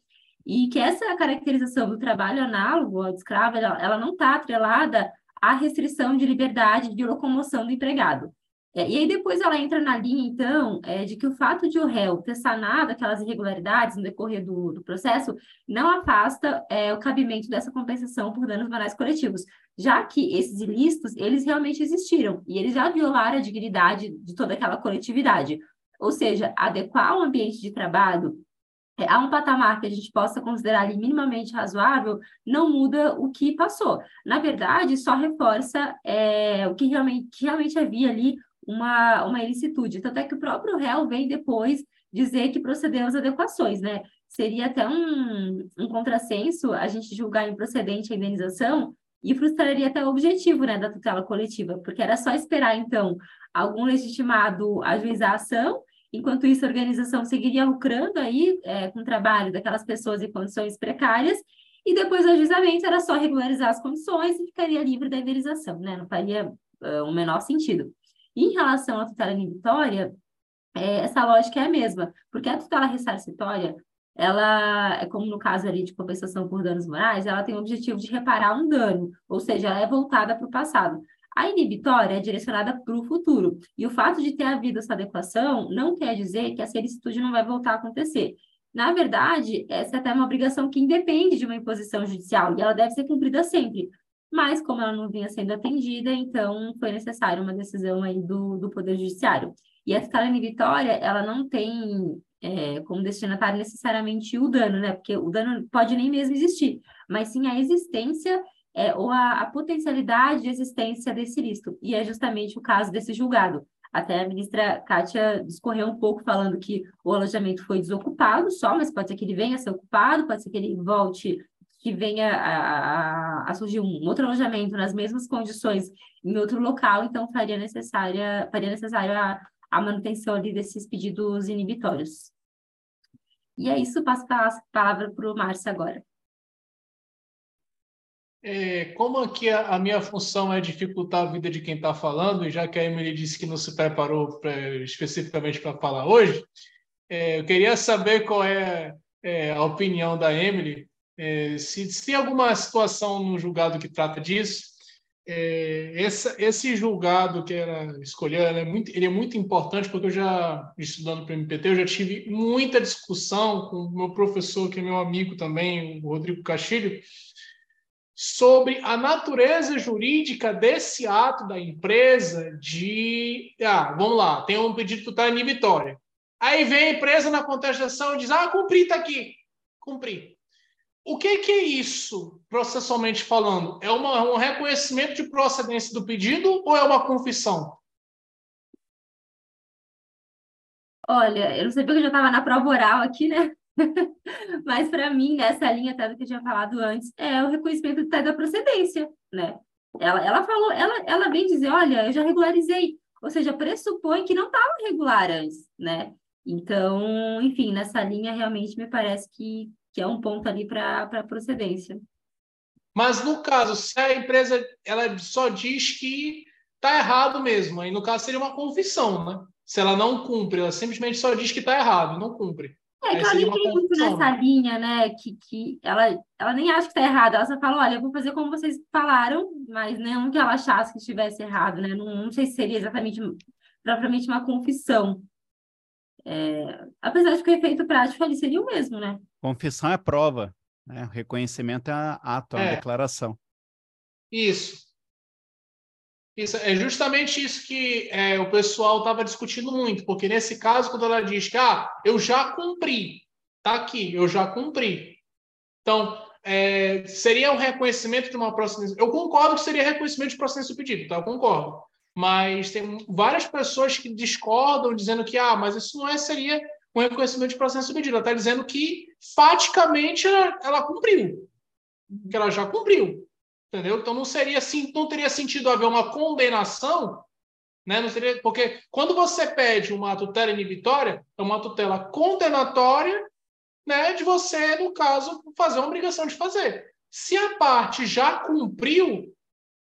e que essa caracterização do trabalho análogo ao escravo, ela, ela não está atrelada à restrição de liberdade de locomoção do empregado. É, e aí depois ela entra na linha, então, é, de que o fato de o réu ter sanado aquelas irregularidades no decorrer do, do processo não afasta é, o cabimento dessa compensação por danos morais coletivos, já que esses ilícitos, eles realmente existiram, e eles já violaram a dignidade de toda aquela coletividade. Ou seja, adequar o ambiente de trabalho é, a um patamar que a gente possa considerar ali minimamente razoável, não muda o que passou. Na verdade, só reforça é, o que realmente, que realmente havia ali uma, uma ilicitude. Tanto é que o próprio réu vem depois dizer que procedeu às adequações, né? Seria até um, um contrassenso a gente julgar improcedente a indenização e frustraria até o objetivo né, da tutela coletiva, porque era só esperar, então, algum legitimado ajuizar a ação, enquanto isso a organização seguiria lucrando aí é, com o trabalho daquelas pessoas em condições precárias, e depois do ajuizamento era só regularizar as condições e ficaria livre da indenização, né? Não faria uh, o menor sentido. Em relação à tutela inibitória, é, essa lógica é a mesma, porque a tutela ressarcitória, ela, é como no caso ali de compensação por danos morais, ela tem o objetivo de reparar um dano, ou seja, ela é voltada para o passado. A inibitória é direcionada para o futuro. E o fato de ter havido essa adequação não quer dizer que essa ilicitude não vai voltar a acontecer. Na verdade, essa é até uma obrigação que independe de uma imposição judicial e ela deve ser cumprida sempre mas como ela não vinha sendo atendida, então foi necessária uma decisão aí do, do Poder Judiciário. E a escala inibitória, ela não tem é, como destinatário necessariamente o dano, né? Porque o dano pode nem mesmo existir, mas sim a existência é, ou a, a, potencialidade de existência desse ilícito. E é justamente o caso desse julgado. Até a ministra Kátia discorreu um pouco falando que o alojamento foi desocupado só, mas pode ser que ele venha a ser ocupado, pode ser que ele volte que venha a, a, surgir um outro alojamento nas mesmas condições em outro local, então faria necessária faria necessário a, a manutenção ali desses pedidos inibitórios. E é isso, passo a palavra para o Márcio agora. É, como aqui a, a, minha função é dificultar a vida de quem está falando, e já que a Emily disse que não se preparou pra, especificamente para falar hoje, é, eu queria saber qual é, é a opinião da Emily é, se, se, tem alguma situação no julgado que trata disso, é, essa, esse julgado que era escolher, é muito, ele é muito importante porque eu já, estudando para o MPT, eu já tive muita discussão com o meu professor, que é meu amigo também, o Rodrigo Castilho, sobre a natureza jurídica desse ato da empresa de, ah, vamos lá, tem um pedido tutelar inibitória. Aí vem a empresa na contestação e diz, ah, cumpri, está aqui, cumpri. O que, que, é isso, processualmente falando? É uma, um reconhecimento de procedência do pedido ou é uma confissão? Olha, eu não sei porque eu já estava na prova oral aqui, né? Mas para mim, nessa linha até do que eu tinha falado antes, é o reconhecimento da procedência, né? Ela, ela falou, ela, ela vem dizer, olha, eu já regularizei, ou seja, pressupõe que não estava regular antes, né? Então, enfim, nessa linha realmente me parece que, que é um ponto ali para procedência. Mas no caso, se a empresa ela só diz que está errado mesmo, aí no caso seria uma confissão, né? Se ela não cumpre, ela simplesmente só diz que está errado, não cumpre. É que ela nem tem muito nessa linha, né? Que, que ela, ela nem acha que está errado, ela só fala, olha, eu vou fazer como vocês falaram, mas não que ela achasse que estivesse errado, né? Não, não sei se seria exatamente propriamente uma confissão. É, apesar de que o efeito prático ali seria o mesmo, né? Confissão é prova, né? reconhecimento é ato, é, é. declaração. Isso. Isso é justamente isso que é, o pessoal estava discutindo muito, porque nesse caso, quando ela diz que ah, eu já cumpri, tá aqui, eu já cumpri. Então, é, seria um reconhecimento de uma procedência. Eu concordo que seria reconhecimento de do pedido, tá? Eu concordo. Mas tem várias pessoas que discordam, dizendo que ah, mas isso não é, seria um reconhecimento de procedência do pedido. Ela está dizendo que faticamente ela, ela cumpriu, que ela já cumpriu. Entendeu? Então não seria assim, não teria sentido haver uma condenação, né? Não seria, porque quando você pede uma tutela inibitória, é uma tutela condenatória, né, de você, no caso, fazer uma obrigação de fazer. Se a parte já cumpriu,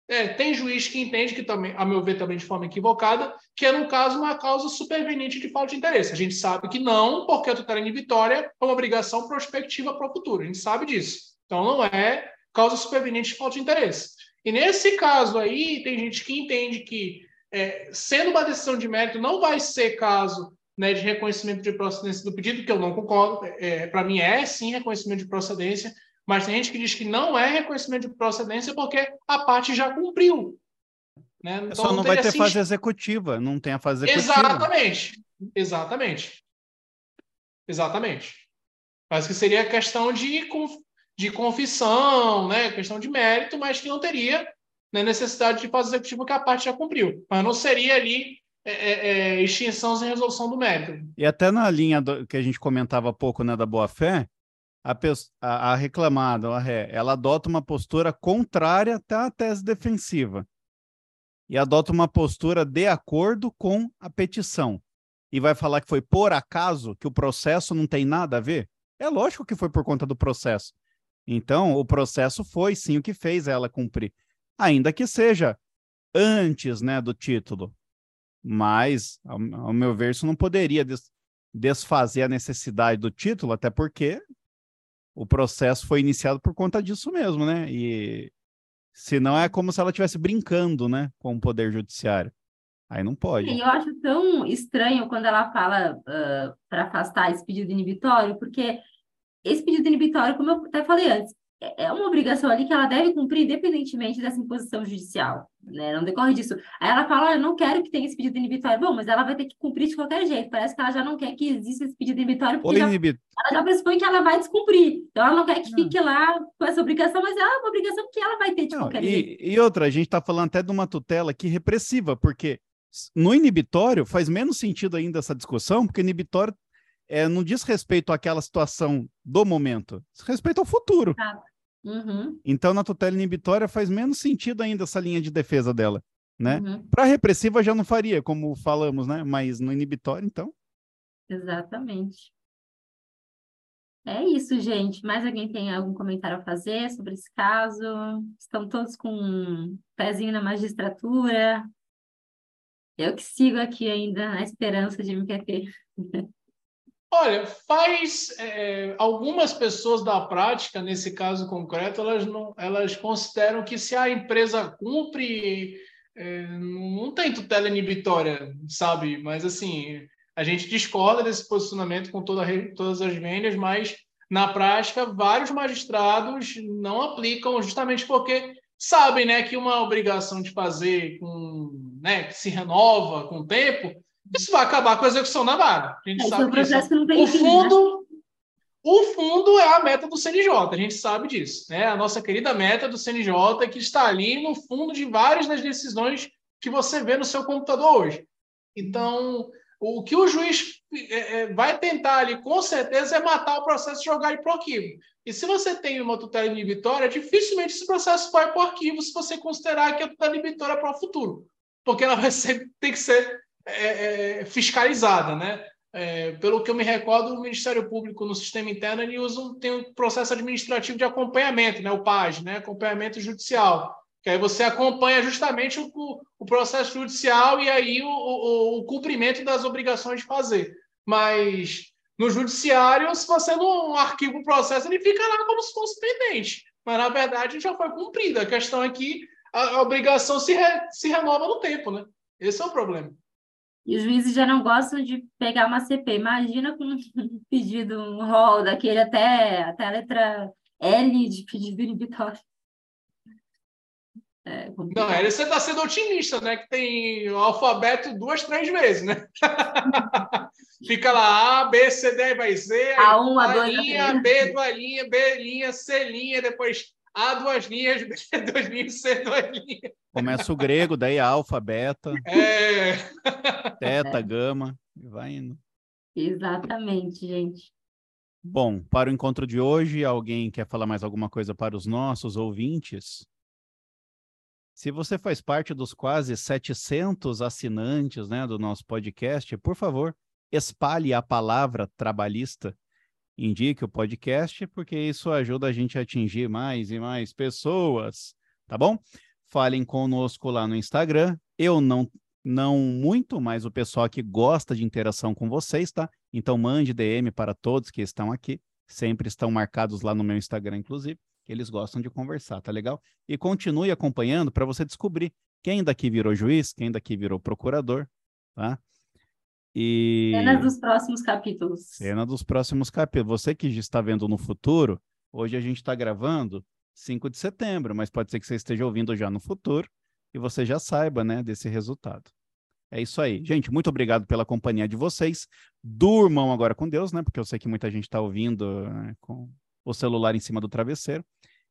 é, tem juiz que entende que também, a meu ver, também de forma equivocada, que é, no caso, uma causa superveniente de falta de interesse. A gente sabe que não, porque a tutela inibitória é uma obrigação prospectiva para o futuro. A gente sabe disso. Então, não é causa superveniente de falta de interesse. E nesse caso aí, tem gente que entende que, é, sendo uma decisão de mérito, não vai ser caso né, de reconhecimento de procedência do pedido, que eu não concordo. É, Para mim, é sim reconhecimento de procedência, mas tem gente que diz que não é reconhecimento de procedência porque a parte já cumpriu. Né? Então, Só não, não vai ter fase executiva, não tem a fase executiva. Exatamente, exatamente. Exatamente. Mas que seria questão de de confissão, né, questão de mérito, mas que não teria né, necessidade de fase executiva que a parte já cumpriu. Mas não seria ali é, é, é extinção sem resolução do mérito. E até na linha do, que a gente comentava há pouco, né, da boa-fé, a, a, a, reclamada, a ré, ela adota uma postura contrária à tese defensiva e adota uma postura de acordo com a petição. E vai falar que foi por acaso, que o processo não tem nada a ver? É lógico que foi por conta do processo. Então, o processo foi sim o que fez ela cumprir, ainda que seja antes né, do título. Mas, ao, ao meu ver, isso não poderia des desfazer a necessidade do título, até porque o processo foi iniciado por conta disso mesmo, né? E senão é como se ela estivesse brincando, né, com o poder judiciário. Aí não pode. eu acho tão estranho quando ela fala uh, para afastar esse pedido inibitório, porque esse pedido inibitório, como eu até falei antes, é, uma obrigação ali que ela deve cumprir independentemente dessa imposição judicial, né? Não decorre disso. Aí ela fala, ah, eu não quero que tenha esse pedido inibitório. Bom, mas ela vai ter que cumprir de qualquer jeito. Parece que ela já não quer que exista esse pedido inibitório, porque já, ela já pressupõe que ela vai descumprir. Então ela não quer que não. fique lá com essa obrigação, mas é uma obrigação que ela vai ter de não, qualquer e, jeito. E outra, a gente está falando até de uma tutela aqui repressiva, porque no inibitório faz menos sentido ainda essa discussão, porque inibitório é, não diz respeito àquela situação do momento, diz respeito ao futuro. Uhum. Então, na tutela inibitória faz menos sentido ainda essa linha de defesa dela, né? Uhum. Para repressiva já não faria, como falamos, né? Mas no inibitório, então. Exatamente. É isso, gente. Mais alguém tem algum comentário a fazer sobre esse caso? Estão todos com um pezinho na magistratura? Eu que sigo aqui ainda na esperança de MPT. Olha, faz é, algumas pessoas da prática, nesse caso concreto, elas não, elas consideram que se a empresa cumpre, é, não tem tutela inibitória, sabe? Mas assim, a gente discorda desse posicionamento com toda, todas as vendas, mas na prática vários magistrados não aplicam justamente porque sabem, né, que uma obrigação de fazer com, né, que se renova com o tempo isso vai acabar com a execução da vaga. A gente é, sabe disso. O fim, fundo, né? o fundo é a meta do CNJ, a gente sabe disso, né? A nossa querida meta do CNJ que está ali no fundo de várias das decisões que você vê no seu computador hoje. Então, o que o juiz é, é, vai tentar ali, com certeza, é matar o processo e jogar ele para o arquivo. E se você tem uma tutela inibitória, dificilmente esse processo vai para o arquivo se você considerar que a tutela inibitória é para o futuro. Porque ela vai ser, tem que ser é, é, fiscalizada, né? É, pelo que eu me recordo, o Ministério Público no sistema interno ele usa um, tem um processo administrativo de acompanhamento, né? O PAG, né? Acompanhamento judicial. Que aí você acompanha justamente o, o processo judicial e aí o, o, o, cumprimento das obrigações de fazer. Mas no judiciário, se você não arquiva o processo, ele fica lá como se fosse pendente. Mas na verdade já foi cumprida. A questão é que a, a obrigação se, re, se renova no tempo, né? Esse é o problema. E os juízes já não gostam de pegar uma CP. Imagina com um pedido, um rol daquele até, até a letra L de pedido inibitório. É não, aí você está sendo otimista, né? Que tem o alfabeto duas, três vezes, né? Fica lá A, B, C, D, vai Z. A1, A2, A linha, B, duas linha, B linha, C linha, depois a duas linhas, B duas linhas, C duas linhas. Começa o grego, daí alfa, beta, é. teta, gama, e vai indo. Exatamente, gente. Bom, para o encontro de hoje, alguém quer falar mais alguma coisa para os nossos ouvintes? Se você faz parte dos quase 700 assinantes né, do nosso podcast, por favor, espalhe a palavra trabalhista indique o podcast, porque isso ajuda a gente a atingir mais e mais pessoas, tá bom? Falem conosco lá no Instagram. Eu não não muito, mas o pessoal que gosta de interação com vocês, tá? Então mande DM para todos que estão aqui. Sempre estão marcados lá no meu Instagram, inclusive, eles gostam de conversar, tá legal? E continue acompanhando para você descobrir quem daqui virou juiz, quem daqui virou procurador, tá? E... Cena dos próximos capítulos. Cena dos próximos capítulos. Você que está vendo no futuro, hoje a gente está gravando 5 de setembro, mas pode ser que você esteja ouvindo já no futuro e você já saiba, né, desse resultado. É isso aí. Gente, muito obrigado pela companhia de vocês. Durmam agora com Deus, né? Porque eu sei que muita gente está ouvindo né, com o celular em cima do travesseiro.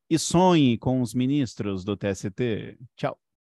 E sonhe com os ministros do TST. Tchau.